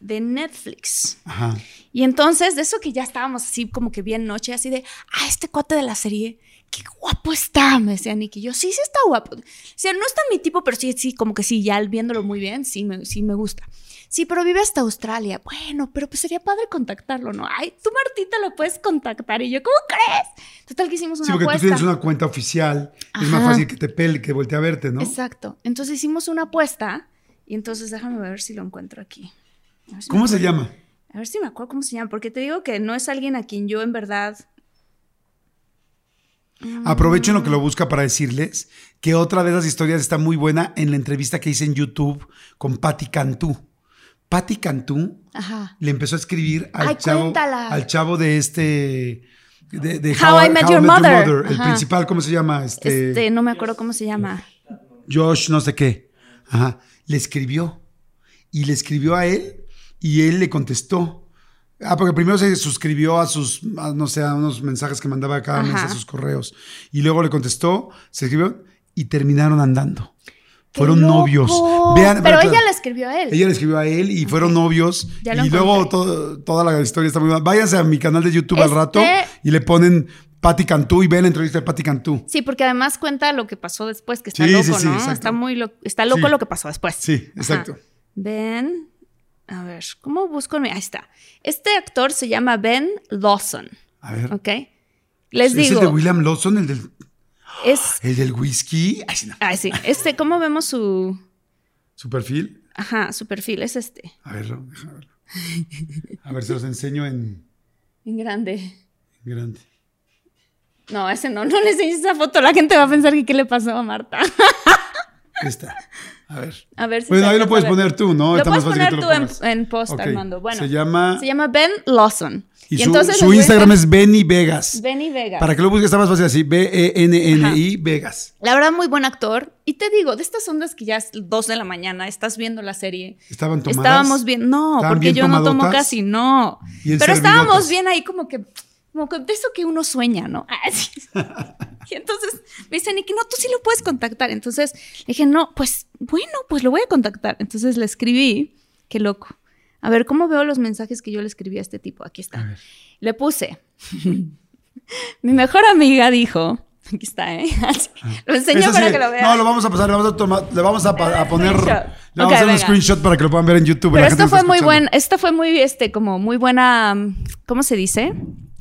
de Netflix. Ajá. Y entonces, de eso que ya estábamos así como que bien noche, así de, ah, este cuate de la serie, qué guapo está, me decía Nicky. Yo, sí, sí está guapo. O sea, no está mi tipo, pero sí, sí, como que sí, ya viéndolo muy bien, sí me, sí me gusta. Sí, pero vive hasta Australia. Bueno, pero pues sería padre contactarlo, ¿no? Ay, tú, Martita, lo puedes contactar. Y yo, ¿cómo crees? Total que hicimos una Sí, porque apuesta. tú tienes una cuenta oficial. Es más fácil que te pele, que voltee a verte, ¿no? Exacto. Entonces hicimos una apuesta y entonces déjame ver si lo encuentro aquí. Si ¿Cómo se llama? A ver si me acuerdo cómo se llama, porque te digo que no es alguien a quien yo en verdad... Aprovecho en lo que lo busca para decirles que otra de esas historias está muy buena en la entrevista que hice en YouTube con Patti Cantú. Patti Cantú Ajá. le empezó a escribir al, Ay, chavo, cuéntala. al chavo de este. De, de How I Met Your Mother. El Ajá. principal, ¿cómo se llama? Este, Este, no me acuerdo cómo se llama. Josh, no sé qué. Ajá. Le escribió. Y le escribió a él y él le contestó. Ah, porque primero se suscribió a sus, a, no sé, a unos mensajes que mandaba cada mes a Ajá. sus correos. Y luego le contestó, se escribió y terminaron andando. ¡Qué Fueron loco! novios. Vean, Pero ella le escribió a él. ella le escribió a él y fueron novios. Ya y luego todo- toda la historia está muy buena. Váyanse a mi canal de YouTube al Este- rato y le ponen Patti Cantú y ven la entrevista de Patti Cantú. Sí, porque además cuenta lo que pasó después, que está Sí, loco, sí, sí, ¿no? exacto. Está muy lo- está loco lo que pasó después. Sí, exacto. Ben, a ver, ¿cómo busco? Ahí está. Este actor se llama Ben Lawson, A ver. ¿ok? Les ¿Es el digo, de William Lawson, el del, es, el del whisky? Ay, sí, no. ay, sí, este, ¿cómo vemos su, Su perfil. ajá, su perfil? Es este, A verlo, déjame verlo. A ver, se los enseño en en grande. en grande. No, ese no, no le enseñes esa foto, la gente va a pensar que qué le pasó a Marta. Está. A ver. A ver si Bueno, ahí lo puedes poner tú, ¿no? Lo Está puedes más fácil que poner tú en, post. Armando. Bueno, Se llama. se llama Ben Lawson. Y, Y, su, entonces su Instagram es Benny Vegas. Benny Vega. Para que lo busques está más fácil así. B-E-N-N-I Vegas. La verdad, muy buen actor. Y te digo, de estas ondas que ya es 2 de la mañana, estás viendo la serie. Estaban tomadas. Estábamos bien, no, ¿Estaban porque bien yo no tomo casi, no. Pero estábamos bien ahí como que, como que de eso que uno sueña, ¿no? Ah, sí. y entonces me dice Nicky, no, tú sí lo puedes contactar. Entonces le dije, no, pues bueno, pues lo voy a contactar. Entonces le escribí, qué loco. A ver, ¿cómo veo los mensajes que yo le escribí a este tipo? Aquí está. Le puse. Mi mejor amiga dijo. Aquí está, ¿eh? Lo enseño Eso para sí, que lo vean. No, lo vamos a pasar, le vamos a, tomar, le vamos a, poner. Le vamos a hacer un screenshot para que lo puedan ver en YouTube. Pero esto fue muy escuchando. buen, esta fue muy, este, como muy buena, ¿cómo se dice?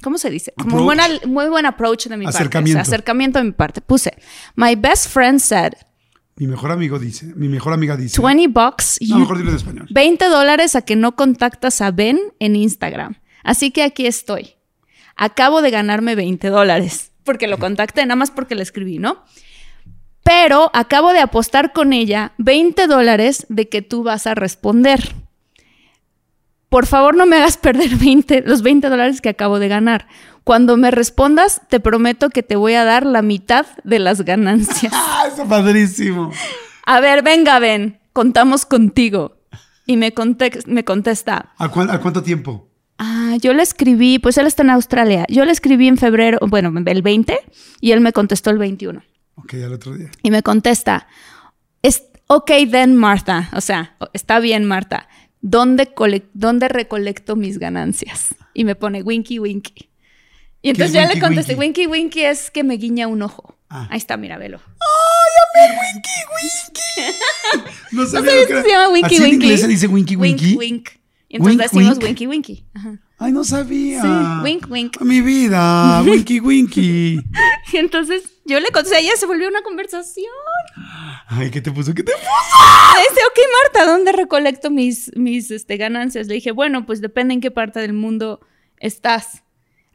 ¿Cómo se dice? Como Approach. buena, muy buen approach de mi Acercamiento. parte. o sea, acercamiento de mi parte. Puse, my best friend said, Mi mejor amigo dice, mi mejor amiga dice. 20 bucks, No, you- mejor dilo en español. 20 dólares a que no contactas a Ben en Instagram. Así que aquí estoy. Acabo de ganarme 20 dólares. Porque lo contacté, nada más porque le escribí, ¿no? Pero acabo de apostar con ella 20 dólares de que tú vas a responder. Por favor, no me hagas perder 20, los 20 dólares que acabo de ganar. Cuando me respondas, te prometo que te voy a dar la mitad de las ganancias. Ah, está padrísimo. A ver, venga, Ben, contamos contigo. Y me, contesta, ¿A, cuán- a cuánto tiempo? ah, yo le escribí, pues él está en Australia. Yo le escribí en febrero, bueno, el 20, y él me contestó el 21. Ok, al otro día. Y me contesta, es, ok, then Marta, o sea, está bien, Marta. ¿Dónde, ¿Dónde recolecto mis ganancias? Y me pone winky, winky. Y entonces ¿Qué es ya le winky, contesté, winky? winky, winky es que me guiña un ojo. Ah. Ahí está, mira, velo. No ¿No sabía sabes lo que era. se llama Winky ¿Así en Winky? inglés se dice Winky Winky? Wink, wink. Y entonces Wink, decimos wink. Winky Winky. Ajá. Ay, no sabía. Sí, wink, wink. Mi vida, Winky Winky. Y entonces yo le contesté, ella se volvió una conversación. Ay, ¿qué te puso? ¿Qué te puso? Dice, ok, Marta, ¿dónde recolecto mis, mis este, ganancias? Le dije, bueno, pues depende en qué parte del mundo estás.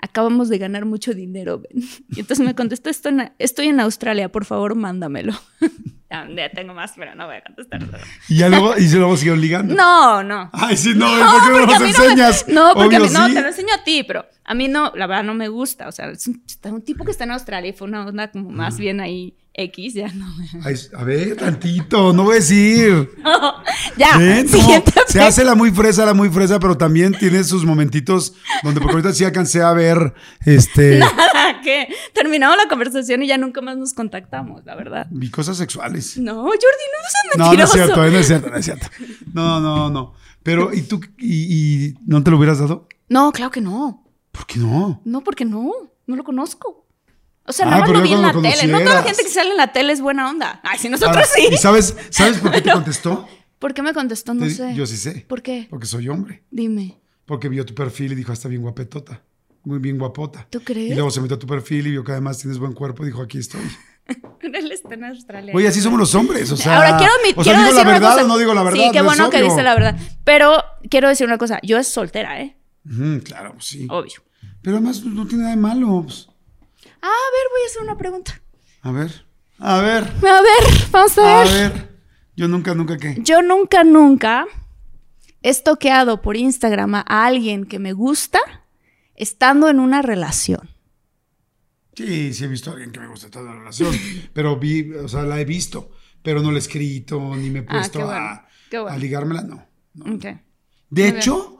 Acabamos de ganar mucho dinero, Ben. Y entonces me contestó, estoy en, estoy en Australia, por favor, mándamelo. ya, tengo más, pero no voy a contestar. Y ya luego, y se luego siguieron ligando. No, no. Ay, sí, no, ¿por qué no porque nos a enseñas? No, porque a mí- no, sí. te lo enseño a ti, pero a mí no, la verdad no me gusta. O sea, es un tipo que está en Australia y fue una onda como más bien ahí X, ya no. Ay, a ver, tantito, no voy a decir. ya, ¿Ven? No, siguiente se hace la muy fresa, la muy fresa, pero también tiene sus momentitos donde porque ahorita sí alcancé a ver este que terminamos la conversación y ya nunca más nos contactamos, la verdad. Vi cosas sexuales. No, Jordi, no seas No, no mentiroso. es cierto, no es cierto, no es cierto. No, no, no. Pero, ¿y tú? ¿Y, y no te lo hubieras dado? No, claro que no. ¿Por qué no? No, porque no. No lo conozco. O sea, Ah, nada más lo vi en la tele. No toda la gente que sale en la tele es buena onda. Ay, si nosotros Ahora, sí. ¿Y sabes, sabes por qué te contestó? ¿Por qué me contestó? No Te- sé. Yo sí sé. ¿Por qué? Porque soy hombre. Dime. Porque vio tu perfil y dijo, "Ah, está bien guapetota. Muy bien guapota. ¿Tú crees? Y luego se metió a tu perfil y vio que además tienes buen cuerpo y dijo, aquí estoy. Él está en Australia. Oye, así somos los hombres. O sea, Ahora quiero, admi- o sea, quiero digo decir la una verdad cosa. o no digo la verdad. Sí, qué no bueno que dice la verdad. Pero quiero decir una cosa. Yo es soltera, ¿eh? Claro, sí. Obvio. Pero además no tiene nada de malo. pues. Ah, a ver, voy a hacer una pregunta. A ver, a ver, A ver, vamos a a ver. ver. Yo nunca, nunca qué. Yo nunca, nunca he toqueado por Instagram a alguien que me gusta estando en una relación. Sí, sí he visto a alguien que me gusta toda la relación. pero vi, o sea, la he visto. Pero no la he escrito, ni me he Ah, puesto bueno, a, bueno. a ligármela, no. De hecho,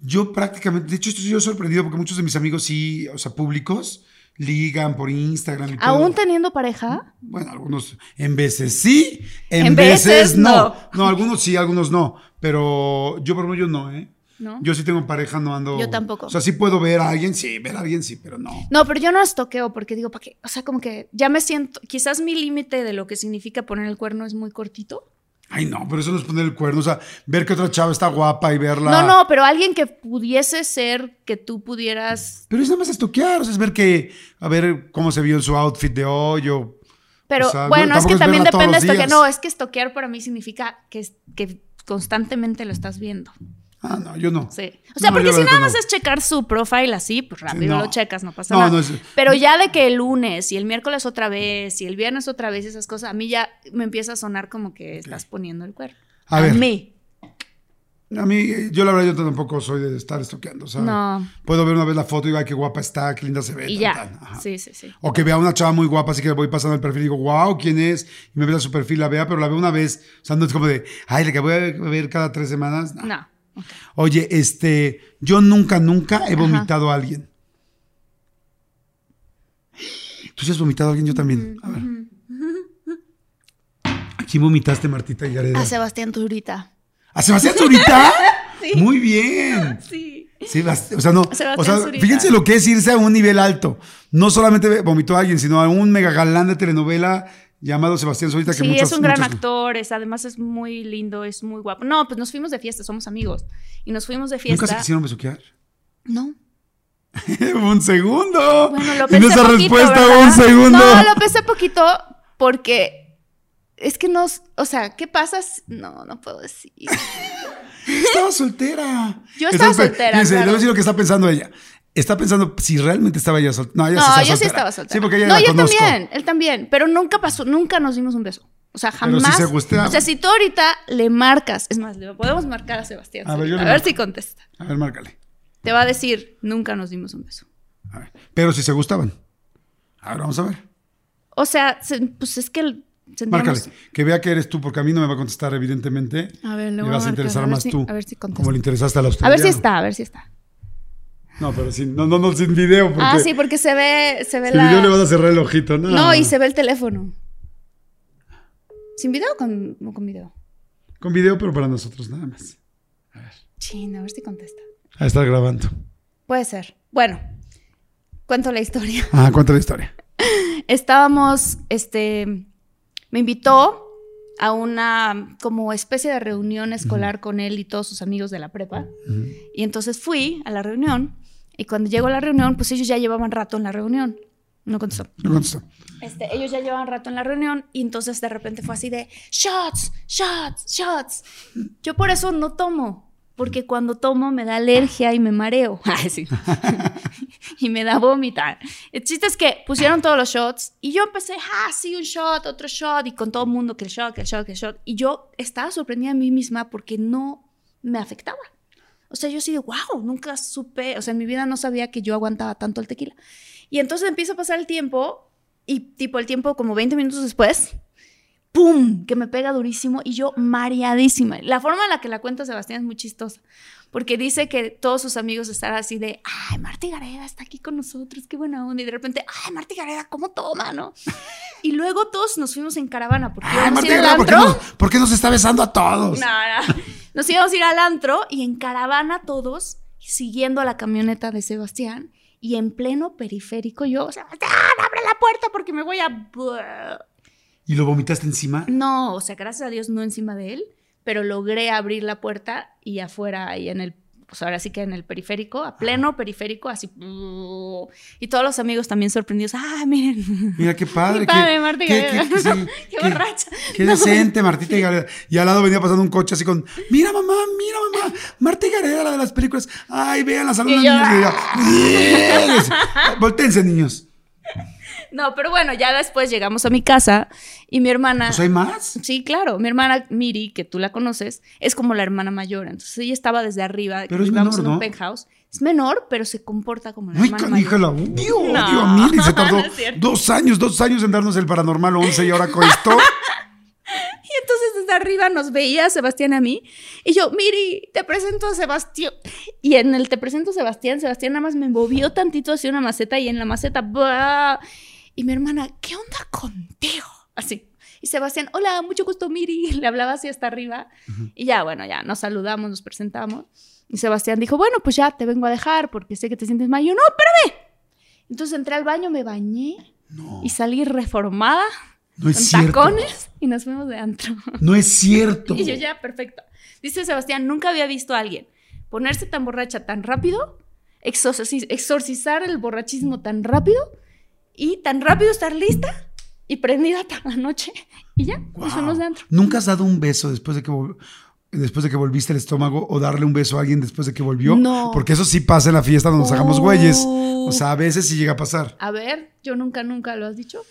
yo prácticamente, de hecho, estoy yo sorprendido porque muchos de mis amigos sí, o sea, públicos, ligan por Instagram. y todo. ¿Aún teniendo pareja? Bueno, algunos en veces sí, en, En veces, veces no. no. no. algunos sí, algunos no. Pero yo por ejemplo, yo no, ¿eh? ¿No? Yo sí tengo pareja, no ando. Yo tampoco. O sea, sí puedo ver a alguien, sí, ver a alguien, sí, pero no. No, pero yo no estoqueo porque digo, ¿para qué? O sea, como que ya me siento, quizás mi límite de lo que significa poner el cuerno es muy cortito. Ay, no, pero eso no es poner el cuerno. O sea, ver que otra chava está guapa y verla. No, no, pero alguien que pudiese ser que tú pudieras. Pero es nada más estoquear, o sea, es ver que, a ver cómo se vio en su outfit de hoy o. Pero O sea, no, bueno, es que es también depende de estoquear. No, es que estoquear para mí significa que, que constantemente lo estás viendo. Ah, no, yo no. Sí. O sea, No, porque si nada más no. es checar su profile así, pues rápido no. lo checas, no pasa nada. no es- Pero ya de que el lunes y el miércoles otra vez y el viernes otra vez y esas cosas, a mí ya me empieza a sonar como que estás poniendo el cuerpo. A ver. mí. A mí, eh, yo la verdad, yo tampoco soy de estar estoqueando. O sea, No. puedo ver una vez la foto y digo, ay, qué guapa está, qué linda se ve. Y ya. Sí, sí, sí. O que vea una chava muy guapa, así que voy pasando el perfil y digo, wow, ¿quién es? Y me ve su perfil, la vea, pero la veo una vez. O sea, no es como de, ay, la que voy a ver cada tres semanas. No. Oye, este, yo nunca, nunca he vomitado a alguien. ¿Tú sí has vomitado a alguien? Yo también. A ver. ¿A quién vomitaste, Martita y Gareda? A Sebastián Turita. ¿A Sebastián Zurita? Muy bien. Sí. Sebast- o sea, no. Sebastián O sea, Zurita. fíjense lo que es irse a un nivel alto. No solamente vomitó a alguien, sino a un mega galán de telenovela llamado Sebastián Zurita. Que Sí, muchos, es un gran muchos- actor, es, además es muy lindo, es muy guapo. No, pues nos fuimos de fiesta, somos amigos. Y nos fuimos de ¿Nunca fiesta. se quisieron besuquear? No. un segundo. Bueno, lo en pensé esa poquito, respuesta, ¿verdad? un segundo. No, lo pensé poquito porque es que no, o sea, ¿qué pasa? si- No, no puedo decir. Estaba soltera. Yo estaba soltera, le claro. voy a decir lo que está pensando ella. Está pensando si realmente estaba ella soltera. No, ella sí estaba yo sí estaba soltera. Sí, porque ella no, la yo conozco. también, él también. Pero nunca pasó, nunca nos dimos un beso. O sea, Pero sí jamás. se o sea, si tú ahorita le marcas, es más, le podemos marcar a Sebastián. A ver, yo a ver si contesta. A ver, márcale. Te va a decir, nunca nos dimos un beso. A ver. Pero si se gustaban. A ver, vamos a ver. O sea, se- pues es que el- Márcale. Que vea que eres tú, porque a mí no me va a contestar, evidentemente. A ver, le Le voy a vas a marcar, interesar a más si- tú. a ver si contesta. Como le interesaste a la A ver si está, a ver si está. No, pero sin, no, no, no, sin video. Porque Ah, sí, porque se ve, se ve Sin la. video le vas a cerrar el ojito. No, No, y se ve el teléfono. ¿Sin video o con, o con video? Con video, pero para nosotros nada más. Chin, a ver si contesta. A estar grabando. Puede ser. Bueno, cuento la historia. Ah, cuenta la historia. Estábamos, este, me invitó a una como especie de reunión escolar con él y todos sus amigos de la prepa. Y entonces fui a la reunión y cuando llegó a la reunión, pues ellos ya llevaban rato en la reunión. No contestó. No contestó. Este, ellos ya llevan rato en la reunión y entonces de repente fue así de shots, shots, shots. Yo por eso no tomo, porque cuando tomo me da alergia y me mareo. Ay, sí. y me da vómita. El chiste es que pusieron todos los shots y yo empecé, ah, sí, un shot, otro shot y con todo el mundo que el shot, que el shot, que el shot. Y yo estaba sorprendida a mí misma porque no me afectaba. O sea, yo así de, wow, nunca supe, o sea, en mi vida no sabía que yo aguantaba tanto el tequila. Y entonces empieza a pasar el tiempo y tipo el tiempo como 20 minutos después, ¡pum! que me pega durísimo y yo mareadísima. La forma en la que la cuenta Sebastián es muy chistosa, porque dice que todos sus amigos están así de, ay, Marta Gareda está aquí con nosotros, qué buena onda, y de repente, ay, Marta Gareda, ¿cómo toma, no? Y luego todos nos fuimos en caravana, porque Ay, Marta Gareda, ¿por qué, nos, por qué nos está besando a todos? No, no. Nos íbamos a ir al antro y en caravana todos, siguiendo a la camioneta de Sebastián, y en pleno periférico yo, Sebastián, abre la puerta porque me voy a... ¿Y lo vomitaste encima? No, o sea, gracias a Dios no encima de él, pero logré abrir la puerta y afuera, ahí en el, pues ahora sí que en el periférico, a pleno periférico, así. Y todos los amigos también sorprendidos. Ah, miren. Mira qué padre. Qué padre, Marta qué- qué- sí, Qué borracha. Qué decente, Martita y Gareda. Y al lado venía pasando un coche así con, mira mamá, mira mamá, Marta y Gareda, la de las películas. Ay, vean la salud de niños. Voltéense, niños. No, pero bueno, ya después llegamos a mi casa y mi hermana. ¿Pues hay más? Sí, claro. Mi hermana Miri, que tú la conoces, es como la hermana mayor. Entonces ella estaba desde arriba. Pero es menor, en un ¿no? penthouse. Es menor, pero se comporta como la Ay, hermana canija, la mayor. odio, odio No, a Mili. Se tardó no dos años, dos años en darnos el paranormal 11 y ahora con esto. Y entonces desde arriba nos veía Sebastián a mí. Y yo, Miri, te presento a Sebastián. Y en el te presento a Sebastián, Sebastián nada más me movió tantito hacia una maceta y en la maceta, ¡bah! Y mi hermana, ¿qué onda contigo? Así. Y Sebastián, hola, mucho gusto, Miri. Le hablaba así hasta arriba. Y ya, bueno, ya nos saludamos, nos presentamos. Y Sebastián dijo, bueno, pues ya te vengo a dejar porque sé que te sientes mal. Y yo, no, espérame. Entonces entré al baño, me bañé y salí reformada, No con cierto. tacones y nos fuimos de antro. No es cierto. Y yo ya, perfecto. Dice Sebastián, nunca había visto a alguien ponerse tan borracha tan rápido, exorci- exorcizar el borrachismo tan rápido y tan rápido estar lista y prendida toda la noche. Y ya, nos Wow. de antro. ¿Nunca has dado un beso después de que después de que volviste el estómago o darle un beso a alguien después de que volvió? No. Porque eso sí pasa en la fiesta donde nos hagamos Uh. güeyes. O sea, a veces sí llega a pasar. A ver, yo nunca, nunca lo has dicho.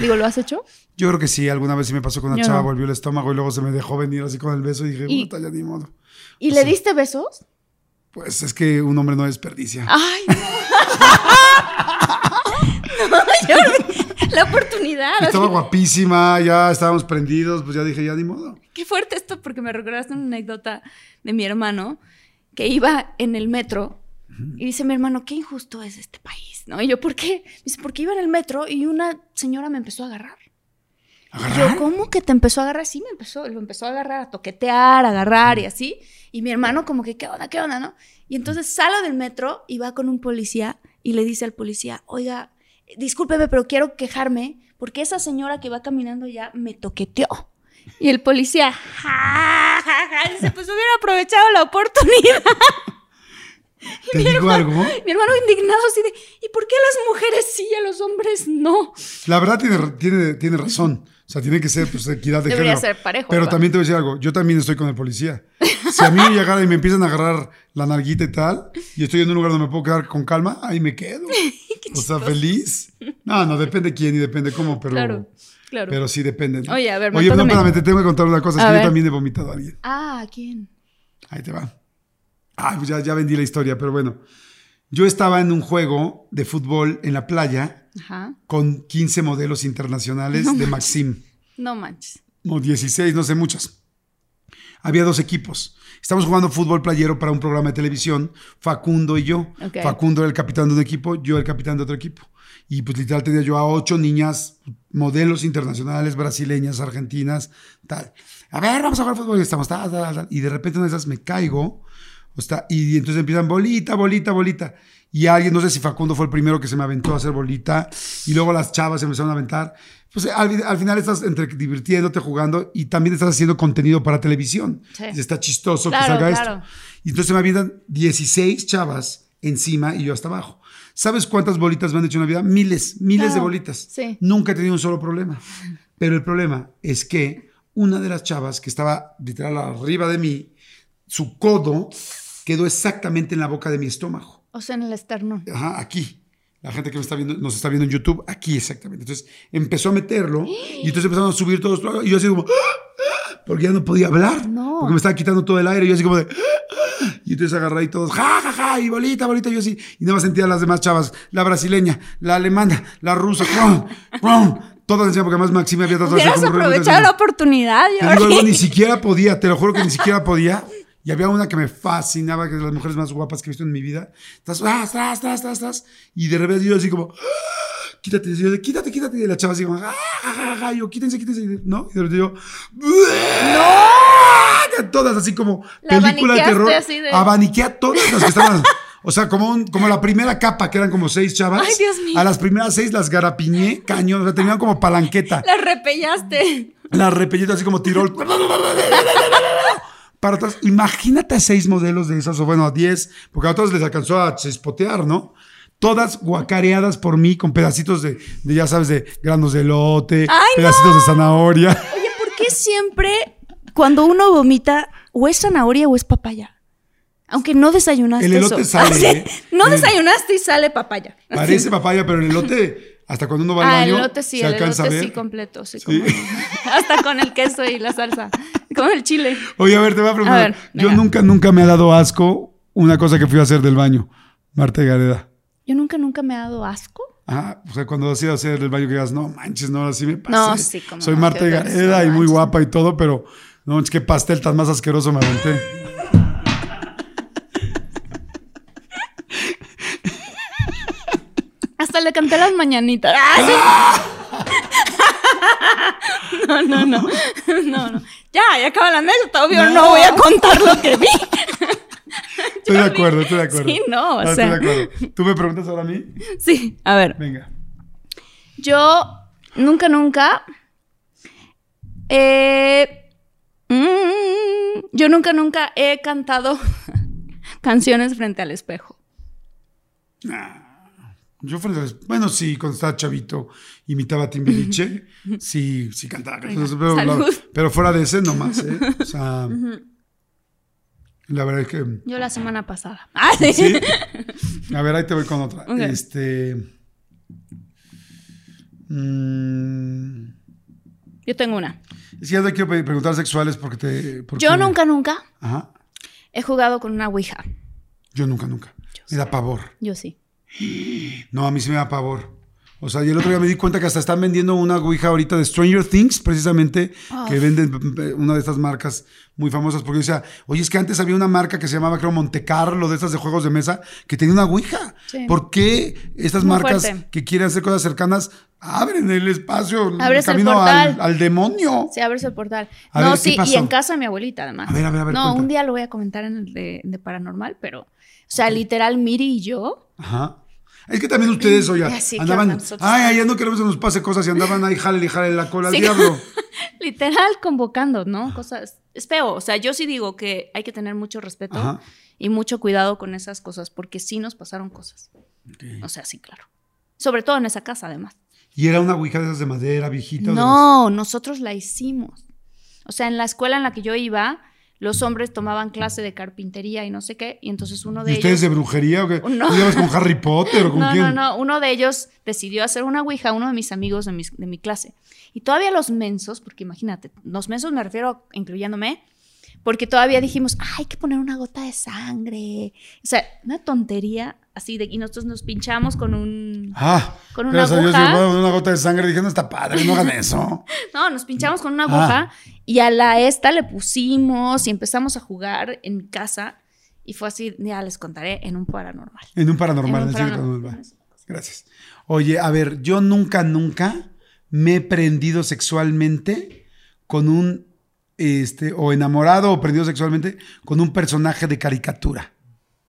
Digo, ¿lo has hecho? Yo creo que sí, alguna vez sí me pasó con una Yo chava, no. volvió el estómago y luego se me dejó venir así con el beso y dije, Y- puta, ya ni modo. ¿Y O le sea- diste besos? Pues es que un hombre no desperdicia. Ay. No, la oportunidad. Estaba guapísima, ya estábamos prendidos, pues ya dije, ya ni modo. Qué fuerte esto, porque me recordaste una anécdota de mi hermano que iba en el metro y dice mi hermano, qué injusto es este país, ¿no? Y yo, ¿por qué? Dice, porque iba en el metro y una señora me empezó a agarrar. Y ¿Agarrar? Yo, ¿cómo que te empezó a agarrar? Sí, me empezó, lo empezó a agarrar, a toquetear, a agarrar y así. Y mi hermano como que, ¿qué onda, qué onda, no? Y entonces sale del metro y va con un policía y le dice al policía, oiga, discúlpeme, pero quiero quejarme porque esa señora que va caminando ya me toqueteó. Y el policía, ja, ja, ja, dice, pues hubiera aprovechado la oportunidad. ¿Te digo algo? Mi hermano indignado así de, ¿y por qué a las mujeres sí y a los hombres no? La verdad tiene, tiene, tiene razón. O sea, tiene que ser pues, equidad de Debería género. ser parejo, Pero ¿verdad? también te voy a decir algo. Yo también estoy con el policía. Si a mí me llegara y me empiezan a agarrar la nalguita y tal, y estoy en un lugar donde me puedo quedar con calma, ahí me quedo. o sea, feliz. No, no, depende quién y depende cómo, pero, Claro, claro. pero sí depende. ¿no? Oye, a ver, Oye, no, espérame, te tengo que contar una cosa. Es A que ver. yo también he vomitado a alguien. Ah, ¿quién? Ahí te va. Ah, pues ya, ya vendí la historia, pero bueno. Yo estaba en un juego de fútbol en la playa Ajá. con 15 modelos internacionales de Maxim. No manches. o 16, no sé, muchas. Había dos equipos. Estamos jugando fútbol playero para un programa de televisión, Facundo y yo. Ok. Facundo era el capitán de un equipo, yo el capitán de otro equipo. Y pues literal tenía yo a ocho niñas, modelos internacionales, brasileñas, argentinas, tal. A ver, vamos a jugar fútbol y estamos, tal, tal, tal. Y de repente una de esas me caigo, o está, y entonces empiezan bolita, bolita, bolita. Y alguien, no sé si Facundo fue el primero que se me aventó a hacer bolita, y luego las chavas se empezaron a aventar. Pues al, al final estás entre divirtiéndote, jugando, y también estás haciendo contenido para televisión. Sí. Y está chistoso que salga claro. esto. Y entonces me avientan 16 chavas encima y yo hasta abajo. ¿Sabes cuántas bolitas me han hecho en la vida? Miles, miles de bolitas. sí. Nunca he tenido un solo problema. Pero el problema es que una de las chavas que estaba literal arriba de mí, su codo quedó exactamente en la boca de mi estómago. O sea, en el esternón. Ajá, aquí. La gente que me está viendo, nos está viendo en YouTube, aquí exactamente. Entonces empezó a meterlo y entonces empezaron a subir todos. Y yo así como, porque ya no podía hablar. No. Porque me estaba quitando todo el aire. Y yo así como de, y entonces agarré y todos, ja, ja, ja, y bolita, bolita. Y yo así, y nada más sentía a las demás chavas, la brasileña, la alemana, la rusa, todas encima, porque además Maxi me había tratado de hacer aprovechado la oportunidad, Jordi. ni siquiera podía, te lo juro que ni siquiera podía. Y había una que me fascinaba, que es de las mujeres más guapas que he visto en mi vida. Estás, tras, tras, tras, tras, tras. Y de repente yo así como, "Ah, quítate, y yo de, quítate, quítate. Y la chava así como, "Ah, ah, ah", y yo, quítense, quítense. Y, ¿No? Y de repente yo, ¡No! Todas así como La película de terror. de- Abaniqué a todas las que estaban. O sea, como, un- como la primera capa, que eran como seis chavas. Ay, Dios mío. A las primeras seis las garapiñé, cañón. O sea, tenían como palanqueta. La repellaste. La repellita así como tirol. Para atrás. Imagínate a seis modelos de esas, o bueno, a diez, porque a otras les alcanzó a chispotear, ¿no? Todas guacareadas por mí con pedacitos de, de, ya sabes, de granos de lote, ¡Ay, pedacitos de zanahoria. Oye, ¿por qué siempre cuando uno vomita o es zanahoria o es papaya? Aunque no desayunaste El elote eso. sale. ¿eh? No desayunaste y sale papaya. Parece papaya, pero el elote, hasta cuando uno va al Ah, el baño, elote sí, se el alcanza a ver. sí completo, sí, Sí. como- hasta con el queso y la salsa, con el chile. Oye, a ver, te voy a preguntar. A ver, Yo venga. nunca, nunca me ha dado asco una cosa que fui a hacer del baño. Marta Gareda. Yo nunca, nunca me ha dado asco. Ah, o sea, cuando has ido a hacer el baño que digas, no manches, no, ahora sí me pasé. No, sí, cómo Soy Marta Gareda y muy guapa y todo, pero no, es que pastel tan más asqueroso me aventé. Hasta le canté las mañanitas. ¡Ah, sí! No, no, no. No, no. Ya, ya acaba la anécdota. Obvio, no. No. voy a contar lo que vi. Estoy de acuerdo, estoy de acuerdo. Sí, no, o Ah, sea. Estoy de acuerdo. ¿Tú me preguntas ahora a mí? Sí, a ver. Venga. Yo nunca, nunca. eh, mm, yo nunca, nunca he cantado canciones frente al espejo. Yo bueno, sí, cuando estaba chavito imitaba a Timbiriche, sí, sí cantaba pero, pero fuera de ese nomás, ¿eh? O sea, la verdad es que... Yo la semana pasada. Ah, sí. ¿Sí? A ver, ahí te voy con otra. Este... mm, Yo tengo una. es que ya te quiero preguntar sexuales porque te... porque- Yo nunca, nunca Ajá. he jugado con una ouija. Yo nunca, nunca. Me da pavor. Yo sí. No, a mí sí me da pavor. O sea, y el otro día me di cuenta que hasta están vendiendo una Ouija ahorita de Stranger Things, precisamente, que venden eh, una de estas marcas muy famosas. Porque yo decía, oye, es que antes había una marca que se llamaba, creo, Monte Carlo, de estas de juegos de mesa, que tenía una Ouija. Sí. ¿Por qué estas Muy marcas fuerte. que quieren hacer cosas cercanas abren el espacio, Abres el el camino portal. al, al demonio? Se abre el portal. A no, ver, ¿qué sí, y en casa de mi abuelita, además. A ver, a ver, a ver, No, cuenta. un día lo voy a comentar en el de, de paranormal, pero. O sea, literal, Miri y yo. Ajá. Es que también ustedes, oye, Ah, sí, ¿qué andaban, onda? Nosotros- ay, allá no queremos que nos pase cosas y andaban ahí, jale, y jale la cola Sí. al diablo. Literal convocando, ¿no? Cosas. Es feo. O sea, yo sí digo que hay que tener mucho respeto Ajá. y mucho cuidado con esas cosas, porque sí nos pasaron cosas. O sea, sí, claro. Sobre todo en esa casa, además. Y era una ouija de esas de madera, viejita. No, nosotros la hicimos. O sea, en la escuela en la que yo iba, los hombres tomaban clase de carpintería y no sé qué, y entonces uno de ¿Y ustedes ellos. de brujería o qué? No. ¿Tú llevas con Harry Potter o con no, quién? no, no. Uno de ellos decidió hacer una ouija, uno de mis amigos de, mis- de mi clase. Y todavía los mensos, porque imagínate, los mensos me refiero, incluyéndome, porque todavía dijimos, "Ah, hay que poner una gota de sangre. O sea, una tontería así de. Y nosotros nos pinchamos con un. Ah, Con una gracias a Dios, aguja. yo una gota de sangre. Dije, no está padre, no hagan eso. No, nos pinchamos con una Ah. aguja y a la esta le pusimos y empezamos a jugar en mi casa. Y fue así, ya les contaré, en un paranormal. En un paranormal, En un paranormal. paranormal. Gracias. Oye, a ver, yo nunca, nunca me he prendido sexualmente con un, este, o enamorado o prendido sexualmente con un personaje de caricatura.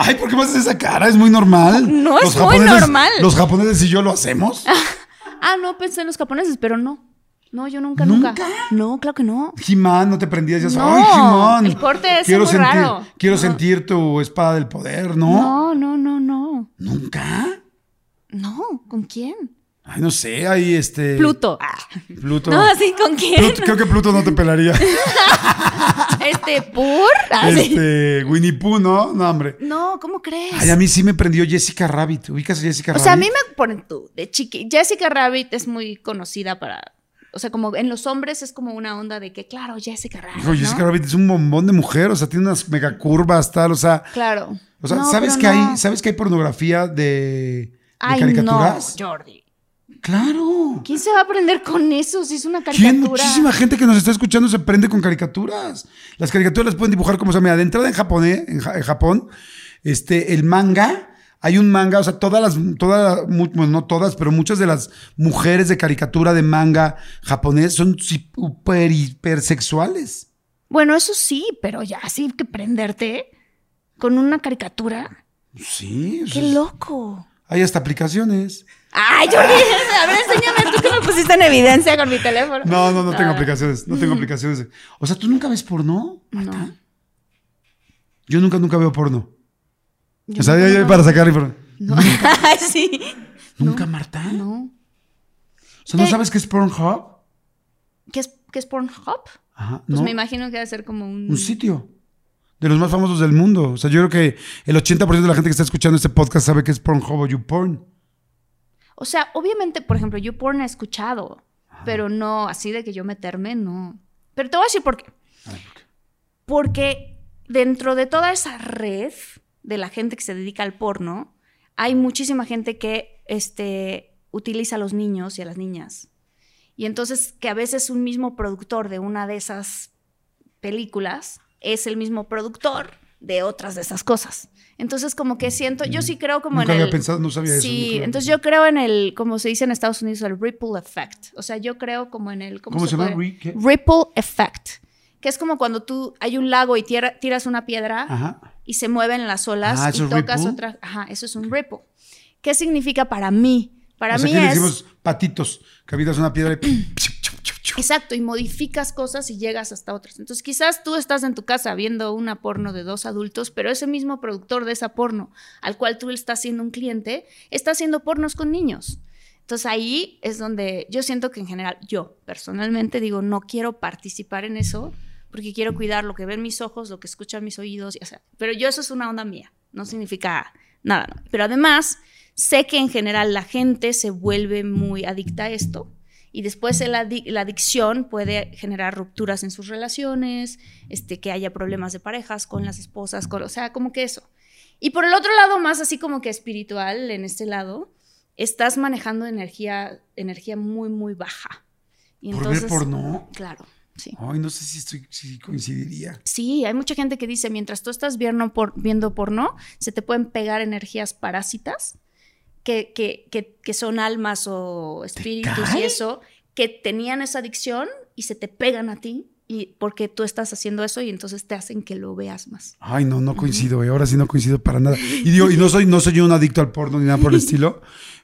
Ay, ¿por qué me haces esa cara? Es muy normal. No es muy normal. Los japoneses y yo lo hacemos. Ah, no pensé en los japoneses, pero no. No, yo nunca, nunca. ¿Nunca? No, claro que no. Jimán, no te prendías ya. No, Ay, Jimán. el corte es quiero muy sentir, raro. Quiero No. sentir tu espada del poder, ¿no? No, no, no, no. ¿Nunca? No, ¿con quién? Ay, no sé, ahí este. Pluto. Pluto. No, sí, ¿con quién? Pluto- creo que Pluto no te pelaría. Este, ¿por? Ah, este, Winnie Pooh, ¿no? No, hombre. No, ¿cómo crees? Ay, a mí sí me prendió Jessica Rabbit. ¿Ubicas a Jessica o Rabbit? sea, a mí me ponen tú, de chiqui. Jessica Rabbit es muy conocida para. O sea, como en los hombres es como una onda de que, claro, Jessica Rabbit. Hijo, Jessica. Rabbit es un bombón de mujer, o sea, tiene unas mega curvas, tal, o sea. Claro. O sea, No, ¿sabes que no. hay, ¿sabes que hay pornografía de, de Ay, caricaturas? no, Jordi. Claro. ¿Quién se va a aprender con eso si es una ¿Quién? caricatura? Muchísima gente que nos está escuchando se prende con caricaturas. Las caricaturas las pueden dibujar como se llama. De entrada en japonés, en, Ja- en Japón, este, el manga, hay un manga, o sea, todas las, todas, bueno, no todas, pero muchas de las mujeres de caricatura de manga japonés son super hipersexuales. Bueno, eso sí, pero ya así que prenderte con una caricatura. Sí. ¡Qué sea, loco! Hay hasta aplicaciones. Ay, Jordi, a ver, enséñame tú que me pusiste en evidencia con mi teléfono. No, no, no tengo Ah. aplicaciones. No tengo aplicaciones. O sea, ¿tú nunca ves porno? No. Yo nunca, nunca veo porno. Yo o sea, ya para sacar información. No. Ay, sí. ¿Nunca, Marta? No. O sea, ¿no sabes qué es Pornhub? ¿Qué es, qué es Pornhub? Ajá, Pues no. me imagino que debe ser como un... Un sitio. De los más famosos del mundo. O sea, yo creo que el 80% de la gente que está escuchando este podcast sabe que es Pornhub o YouPorn. O sea, obviamente, por ejemplo, yo porn he escuchado, pero no así de que yo meterme, no. Pero te voy a decir por qué. Porque dentro de toda esa red de la gente que se dedica al porno, hay muchísima gente que este, utiliza a los niños y a las niñas. Y entonces que a veces un mismo productor de una de esas películas es el mismo productor de otras de esas cosas. Entonces como que siento, yo sí creo como Nunca en había el... pensado, no sabía eso. Sí, entonces yo creo en el, como se dice en Estados Unidos, el ripple effect. O sea, yo creo como en el... ¿Cómo se llama? puede? Ripple effect. Que es como cuando tú hay un lago y tira- tiras una piedra Ajá. y se mueven las olas Ah, y ¿eso es tocas ripple? otra. Ajá, eso es un ripple. ¿Qué significa para mí? Para o sea, mí que le es. decimos patitos, que habitas una piedra y... Exacto, y modificas cosas y llegas hasta otras. Entonces, quizás tú estás en tu casa viendo una porno de dos adultos, pero ese mismo productor de esa porno, al cual tú estás siendo un cliente, está haciendo pornos con niños. Entonces ahí es donde yo siento que en general, yo personalmente digo, no quiero participar en eso porque quiero cuidar lo que ven mis ojos, lo que escuchan mis oídos, pero yo eso es una onda mía, no significa nada. Pero además, sé que en general la gente se vuelve muy adicta a esto y después adi- la adicción puede generar rupturas en sus relaciones, este, que haya problemas de parejas con las esposas, con, o sea, como que eso. Y por el otro lado, más así como que espiritual, en este lado, estás manejando energía, energía muy, muy baja. Y ¿Por ver porno? Claro, sí. Ay, no sé si, estoy, si coincidiría. Sí, hay mucha gente que dice, mientras tú estás viendo, por, viendo porno, se te pueden pegar energías parásitas, que, que, que, que son almas o espíritus y eso, que tenían esa adicción y se te pegan a ti, y porque tú estás haciendo eso y entonces te hacen que lo veas más. Ay, no, no coincido, eh, ahora sí no coincido para nada. Y digo, y no soy, no soy yo un adicto al porno ni nada por el estilo,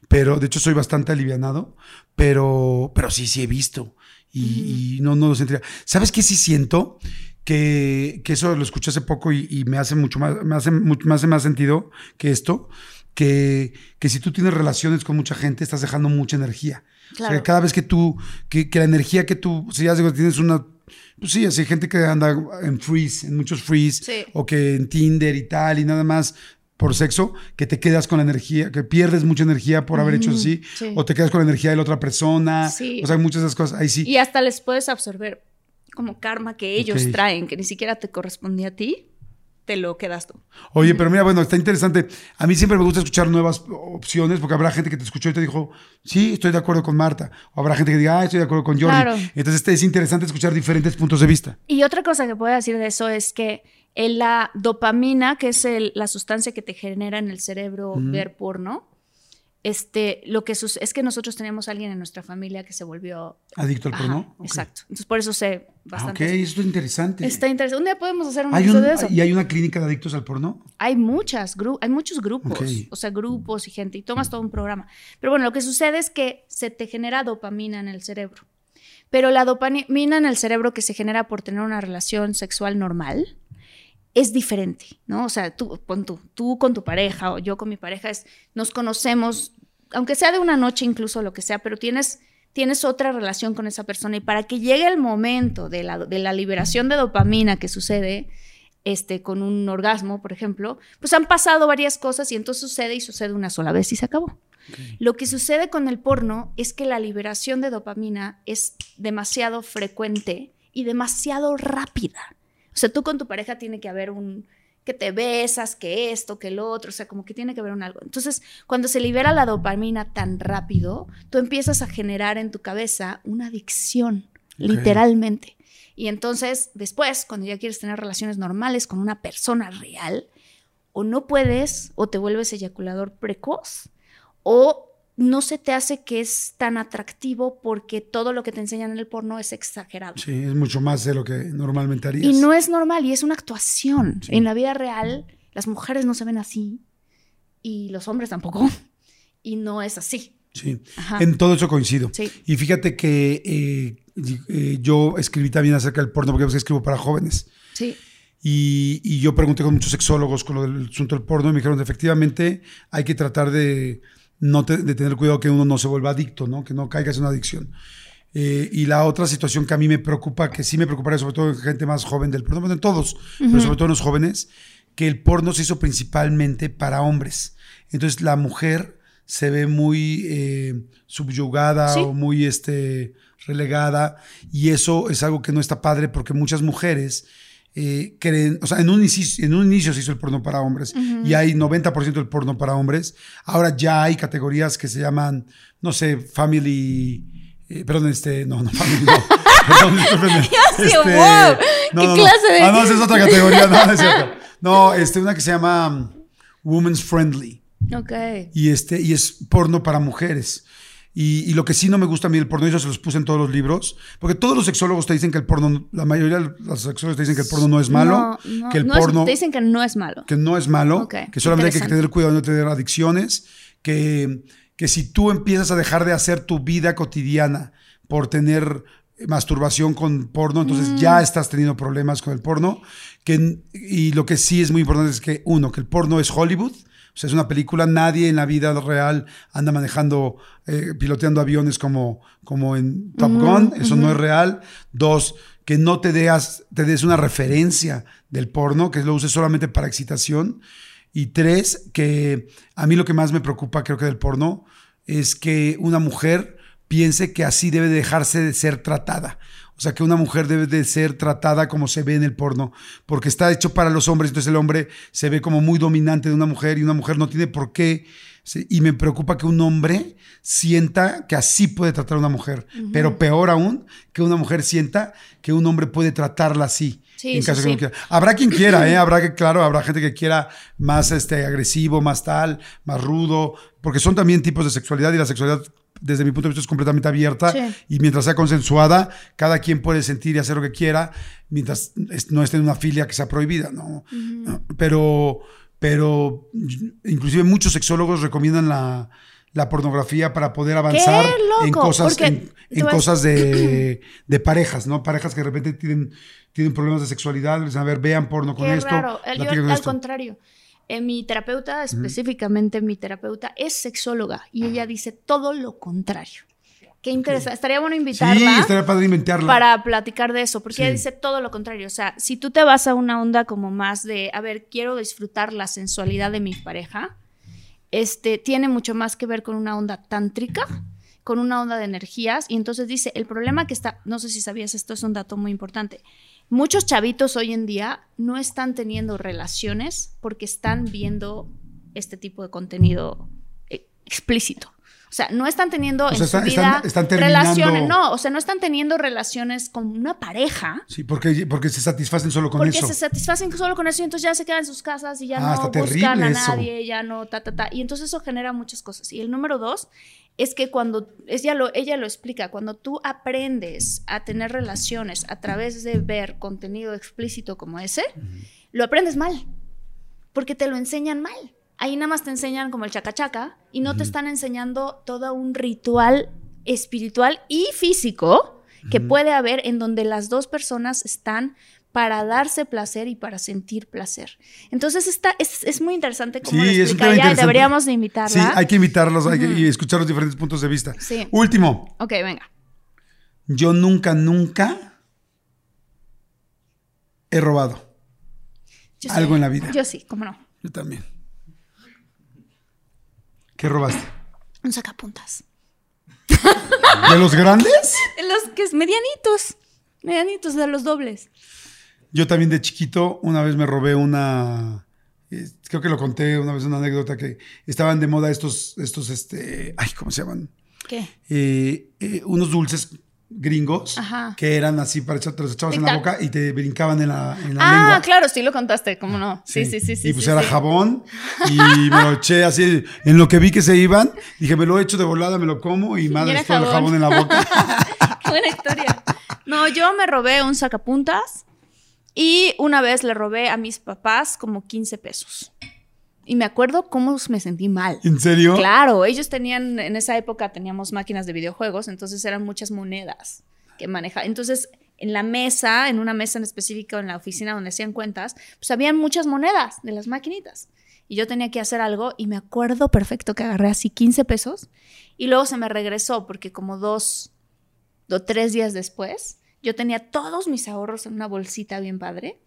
pero de hecho soy bastante alivianado, pero, pero sí, sí he visto. Y, y no, no lo sentiría. ¿Sabes qué sí siento? Que, que eso lo escuché hace poco y, y me hace mucho más, me hace, mucho, me hace más sentido que esto, que, que si tú tienes relaciones con mucha gente, estás dejando mucha energía. O sea, Claro. cada vez que tú, que, que la energía que tú, si ya digo, tienes una, pues sí, así hay gente que anda en freeze, en muchos freeze, Sí. o que en Tinder y tal, y nada más por sexo, que te quedas con la energía, que pierdes mucha energía por haber hecho así, sí. o te quedas con la energía de la otra persona, Sí. o sea, muchas de esas cosas, ahí sí. Y hasta les puedes absorber como karma que ellos Ok. traen, que ni siquiera te correspondía a ti, te lo quedas tú. Oye, pero mira, bueno, está interesante. A mí siempre me gusta escuchar nuevas opciones, porque habrá gente que te escuchó y te dijo, sí, estoy de acuerdo con Marta. O habrá gente que diga, ah, estoy de acuerdo con Jordi. Claro. Entonces este, es interesante escuchar diferentes puntos de vista. Y otra cosa que puedo decir de eso es que en la dopamina, que es el- la sustancia que te genera en el cerebro ver porno, este, lo que sus- es que nosotros tenemos a alguien en nuestra familia que se volvió... Adicto al porno. Exacto. Entonces por eso sé Ah, bastante. ok, esto es interesante. Está interesante. Un día podemos hacer un ¿Hay, un- de eso. ¿Y hay una clínica de adictos al porno? Hay muchas, hay muchos grupos, o sea, grupos y gente, y tomas todo un programa. Pero bueno, lo que sucede es que se te genera dopamina en el cerebro. Pero la dopamina en el cerebro que se genera por tener una relación sexual normal es diferente, ¿no? O sea, tú, pon tú, tú con tu pareja o yo con mi pareja, es, nos conocemos aunque sea de una noche incluso, lo que sea, pero tienes, tienes otra relación con esa persona y para que llegue el momento de la, de la liberación de dopamina que sucede, este, con un orgasmo, por ejemplo, pues han pasado varias cosas y entonces sucede y sucede una sola vez y se acabó. Lo que sucede con el porno es que la liberación de dopamina es demasiado frecuente y demasiado rápida. O sea, tú con tu pareja tiene que haber un que te besas, que esto, que lo otro, o sea, como que tiene que haber un algo. Entonces, cuando se libera la dopamina tan rápido, tú empiezas a generar en tu cabeza una adicción, literalmente. Y entonces, después, cuando ya quieres tener relaciones normales con una persona real, o no puedes, o te vuelves eyaculador precoz, o no se te hace que es tan atractivo porque todo lo que te enseñan en el porno es exagerado. Sí, es mucho más de lo que normalmente harías. Y no es normal, y es una actuación. En la vida real, las mujeres no se ven así, y los hombres tampoco, y no es así. Sí, en todo eso coincido. Sí. Y fíjate que eh, eh, yo escribí también acerca del porno, porque escribo para jóvenes. Sí. Y, y, yo pregunté con muchos sexólogos con lo del asunto del porno y me dijeron, efectivamente, hay que tratar de no de tener cuidado que uno no se vuelva adicto, ¿no? que no caigas en una adicción. Eh, y la otra situación que a mí me preocupa, que sí me preocuparía, sobre todo en gente más joven del porno, en todos, pero sobre todo en los jóvenes, que el porno se hizo principalmente para hombres. Entonces la mujer se ve muy eh, subyugada o muy este, relegada y eso es algo que no está padre porque muchas mujeres eh, creen, o sea, en un, inicio, en un inicio se hizo el porno para hombres y hay 90% del porno para hombres. Ahora ya hay categorías que se llaman, no sé, family, eh, perdón, este, no, no, family, no. Perdón, este, wow, ¿Qué clase de.? Ah, no, esa es otra categoría, no, no es cierto. No, este, una que se llama um, Women's Friendly. Ok. Y, este, y es porno para mujeres. Y, lo que sí no me gusta a mí del porno, y eso se los puse en todos los libros, porque todos los sexólogos te dicen que el porno, la mayoría de los sexólogos te dicen que el porno no es malo, no, que el no porno... Es, te dicen que no es malo. Que no es malo, que solamente hay que tener cuidado de no tener adicciones, que, que si tú empiezas a dejar de hacer tu vida cotidiana por tener masturbación con porno, entonces ya mm. estás teniendo problemas con el porno. Que, y lo que sí es muy importante es que, uno, que el porno es Hollywood, o sea, es una película, nadie en la vida real anda manejando, eh, piloteando aviones como, como en Top Gun, eso no es real. Dos, que no te, deas, te des una referencia del porno, que lo uses solamente para excitación. Y tres, que a mí lo que más me preocupa, creo que del porno, es que una mujer piense que así debe dejarse de ser tratada. O sea, que una mujer debe de ser tratada como se ve en el porno, porque está hecho para los hombres, entonces el hombre se ve como muy dominante de una mujer y una mujer no tiene por qué. Y me preocupa que un hombre sienta que así puede tratar a una mujer, pero peor aún, que una mujer sienta que un hombre puede tratarla así. en caso que no quiera. Habrá quien quiera, ¿eh? habrá que, claro, habrá gente que quiera más este, agresivo, más tal, más rudo, porque son también tipos de sexualidad y la sexualidad desde mi punto de vista es completamente abierta y mientras sea consensuada, cada quien puede sentir y hacer lo que quiera mientras no esté en una filia que sea prohibida, ¿no? Pero, pero inclusive muchos sexólogos recomiendan la, pornografía para poder avanzar en cosas, en, cosas de, parejas, ¿no? Parejas que de repente tienen, tienen problemas de sexualidad, a ver, vean porno con esto. al contrario. Eh, mi terapeuta, específicamente mi terapeuta, es sexóloga y ella dice todo lo contrario. Qué interesante. Estaría bueno invitarla. Sí, estaría padre inventarla. Para platicar de eso, porque ella dice todo lo contrario. O sea, si tú te vas a una onda como más de, a ver, quiero disfrutar la sensualidad de mi pareja, este, tiene mucho más que ver con una onda tántrica, con una onda de energías. Y entonces dice, el problema que está, no sé si sabías, esto es un dato muy importante muchos chavitos hoy en día no están teniendo relaciones porque están viendo este tipo de contenido eh, explícito. O sea, no están teniendo en su vida relaciones, no, o sea, no están teniendo relaciones con una pareja. Sí, porque, porque se satisfacen solo con eso. Porque se satisfacen solo con eso y entonces ya se quedan en sus casas y ya ah, no buscan a nadie, ya no, ta, ta, ta. Y entonces eso genera muchas cosas. Y el número dos es que cuando, ella lo, ella lo explica, cuando tú aprendes a tener relaciones a través de ver contenido explícito como ese, lo aprendes mal, porque te lo enseñan mal. Ahí nada más te enseñan como el chacachaca y no te están enseñando todo un ritual espiritual y físico que puede haber en donde las dos personas están para darse placer y para sentir placer. Entonces está, es, es muy interesante cómo Sí, lo es un explica tema ella, interesante. Deberíamos de Sí, invitarla. hay que invitarlos hay que- y escuchar los diferentes puntos de vista. Sí. Último, Ok, venga. yo nunca, nunca he robado. Yo Algo sí. en la vida. Yo sí, cómo no. Yo también. ¿Qué robaste? Un sacapuntas. ¿De los grandes? Los que es medianitos. Medianitos de los dobles. Yo también de chiquito una vez me robé una, eh, creo que lo conté una vez una anécdota que estaban de moda estos, estos, este, ay, ¿cómo se llaman? ¿Qué? Eh, eh, unos dulces gringos Ajá. que eran así para echar, te los echabas en la boca y te brincaban en la, en la Ah, lengua. claro, sí lo contaste, cómo no. Sí, sí, sí, sí. Y pues sí, era sí. jabón y me lo eché así, en lo que vi que se iban, dije, me lo echo de volada, me lo como y madre, todo el jabón. jabón en la boca. Qué buena historia. No, yo me robé un sacapuntas y una vez le robé a mis papás como 15 pesos. Y me acuerdo cómo me sentí mal. ¿En serio? Claro, ellos tenían, en esa época teníamos máquinas de videojuegos, entonces eran muchas monedas que manejaban. Entonces, en la mesa, en una mesa en específico, en la oficina donde hacían cuentas, pues habían muchas monedas de las maquinitas. Y yo tenía que hacer algo y me acuerdo perfecto que agarré así 15 pesos y luego se me regresó porque como dos o tres días después, yo tenía todos mis ahorros en una bolsita bien padre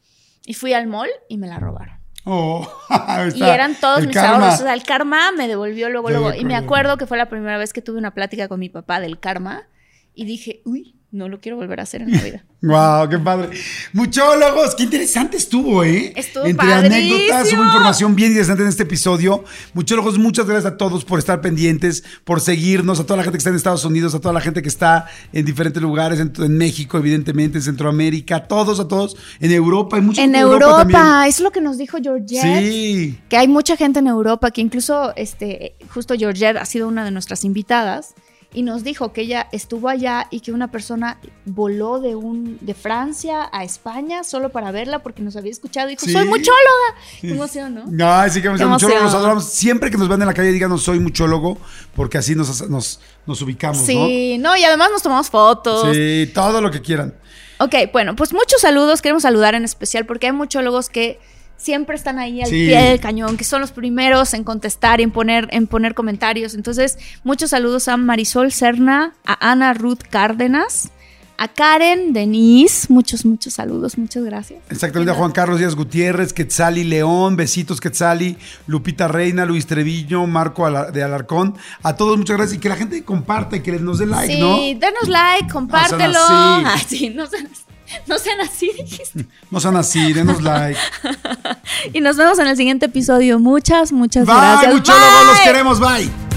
y fui al mall y me la robaron. Oh, Y eran todos mis karma. ahorros. O sea, el karma me devolvió luego, luego. Y me acuerdo que fue la primera vez que tuve una plática con mi papá del karma. Y dije, uy, no lo quiero volver a hacer en la vida. Wow, qué padre. Muchólogos, qué interesante estuvo, ¿eh? Estuvo Entre padrísimo. anécdotas, hubo información bien interesante en este episodio. Muchólogos, muchas gracias a todos por estar pendientes, por seguirnos, a toda la gente que está en Estados Unidos, a toda la gente que está en diferentes lugares, en, en México, evidentemente, en Centroamérica, a todos, a todos, en Europa, hay muchos en Europa, también. es lo que nos dijo Georgette. Sí. Que hay mucha gente en Europa, que incluso, este, justo Georgette ha sido una de nuestras invitadas. Y nos dijo que ella estuvo allá y que una persona voló de un de Francia a España solo para verla porque nos había escuchado y dijo, Sí. soy muchóloga. Qué emoción, ¿no? Ay, sí que Qué muchólogos, emoción. los adoramos. Siempre que nos vean en la calle, díganos soy muchólogo, porque así nos, nos, nos ubicamos, ¿no? Sí, no, y además nos tomamos fotos. Sí, todo lo que quieran. Ok, bueno, pues muchos saludos. Queremos saludar en especial porque hay muchólogos que siempre están ahí al Sí. pie del cañón, que son los primeros en contestar y en poner, en poner comentarios. Entonces, muchos saludos a Marisol Serna, a Ana Ruth Cárdenas, a Karen Denise. Muchos, muchos saludos. Muchas gracias. Exactamente, a Juan Carlos Díaz Gutiérrez, Quetzali León, besitos Quetzali, Lupita Reina, Luis Treviño, Marco de Alarcón. A todos muchas gracias y que la gente comparta y que nos dé like, sí, ¿no? denos like, compártelo. así. Ah, sí, no sean, no sean así, dijiste. No sean así, denos like. Y nos vemos en el siguiente episodio. Muchas, muchas Bye, gracias. los Bye. queremos, bye.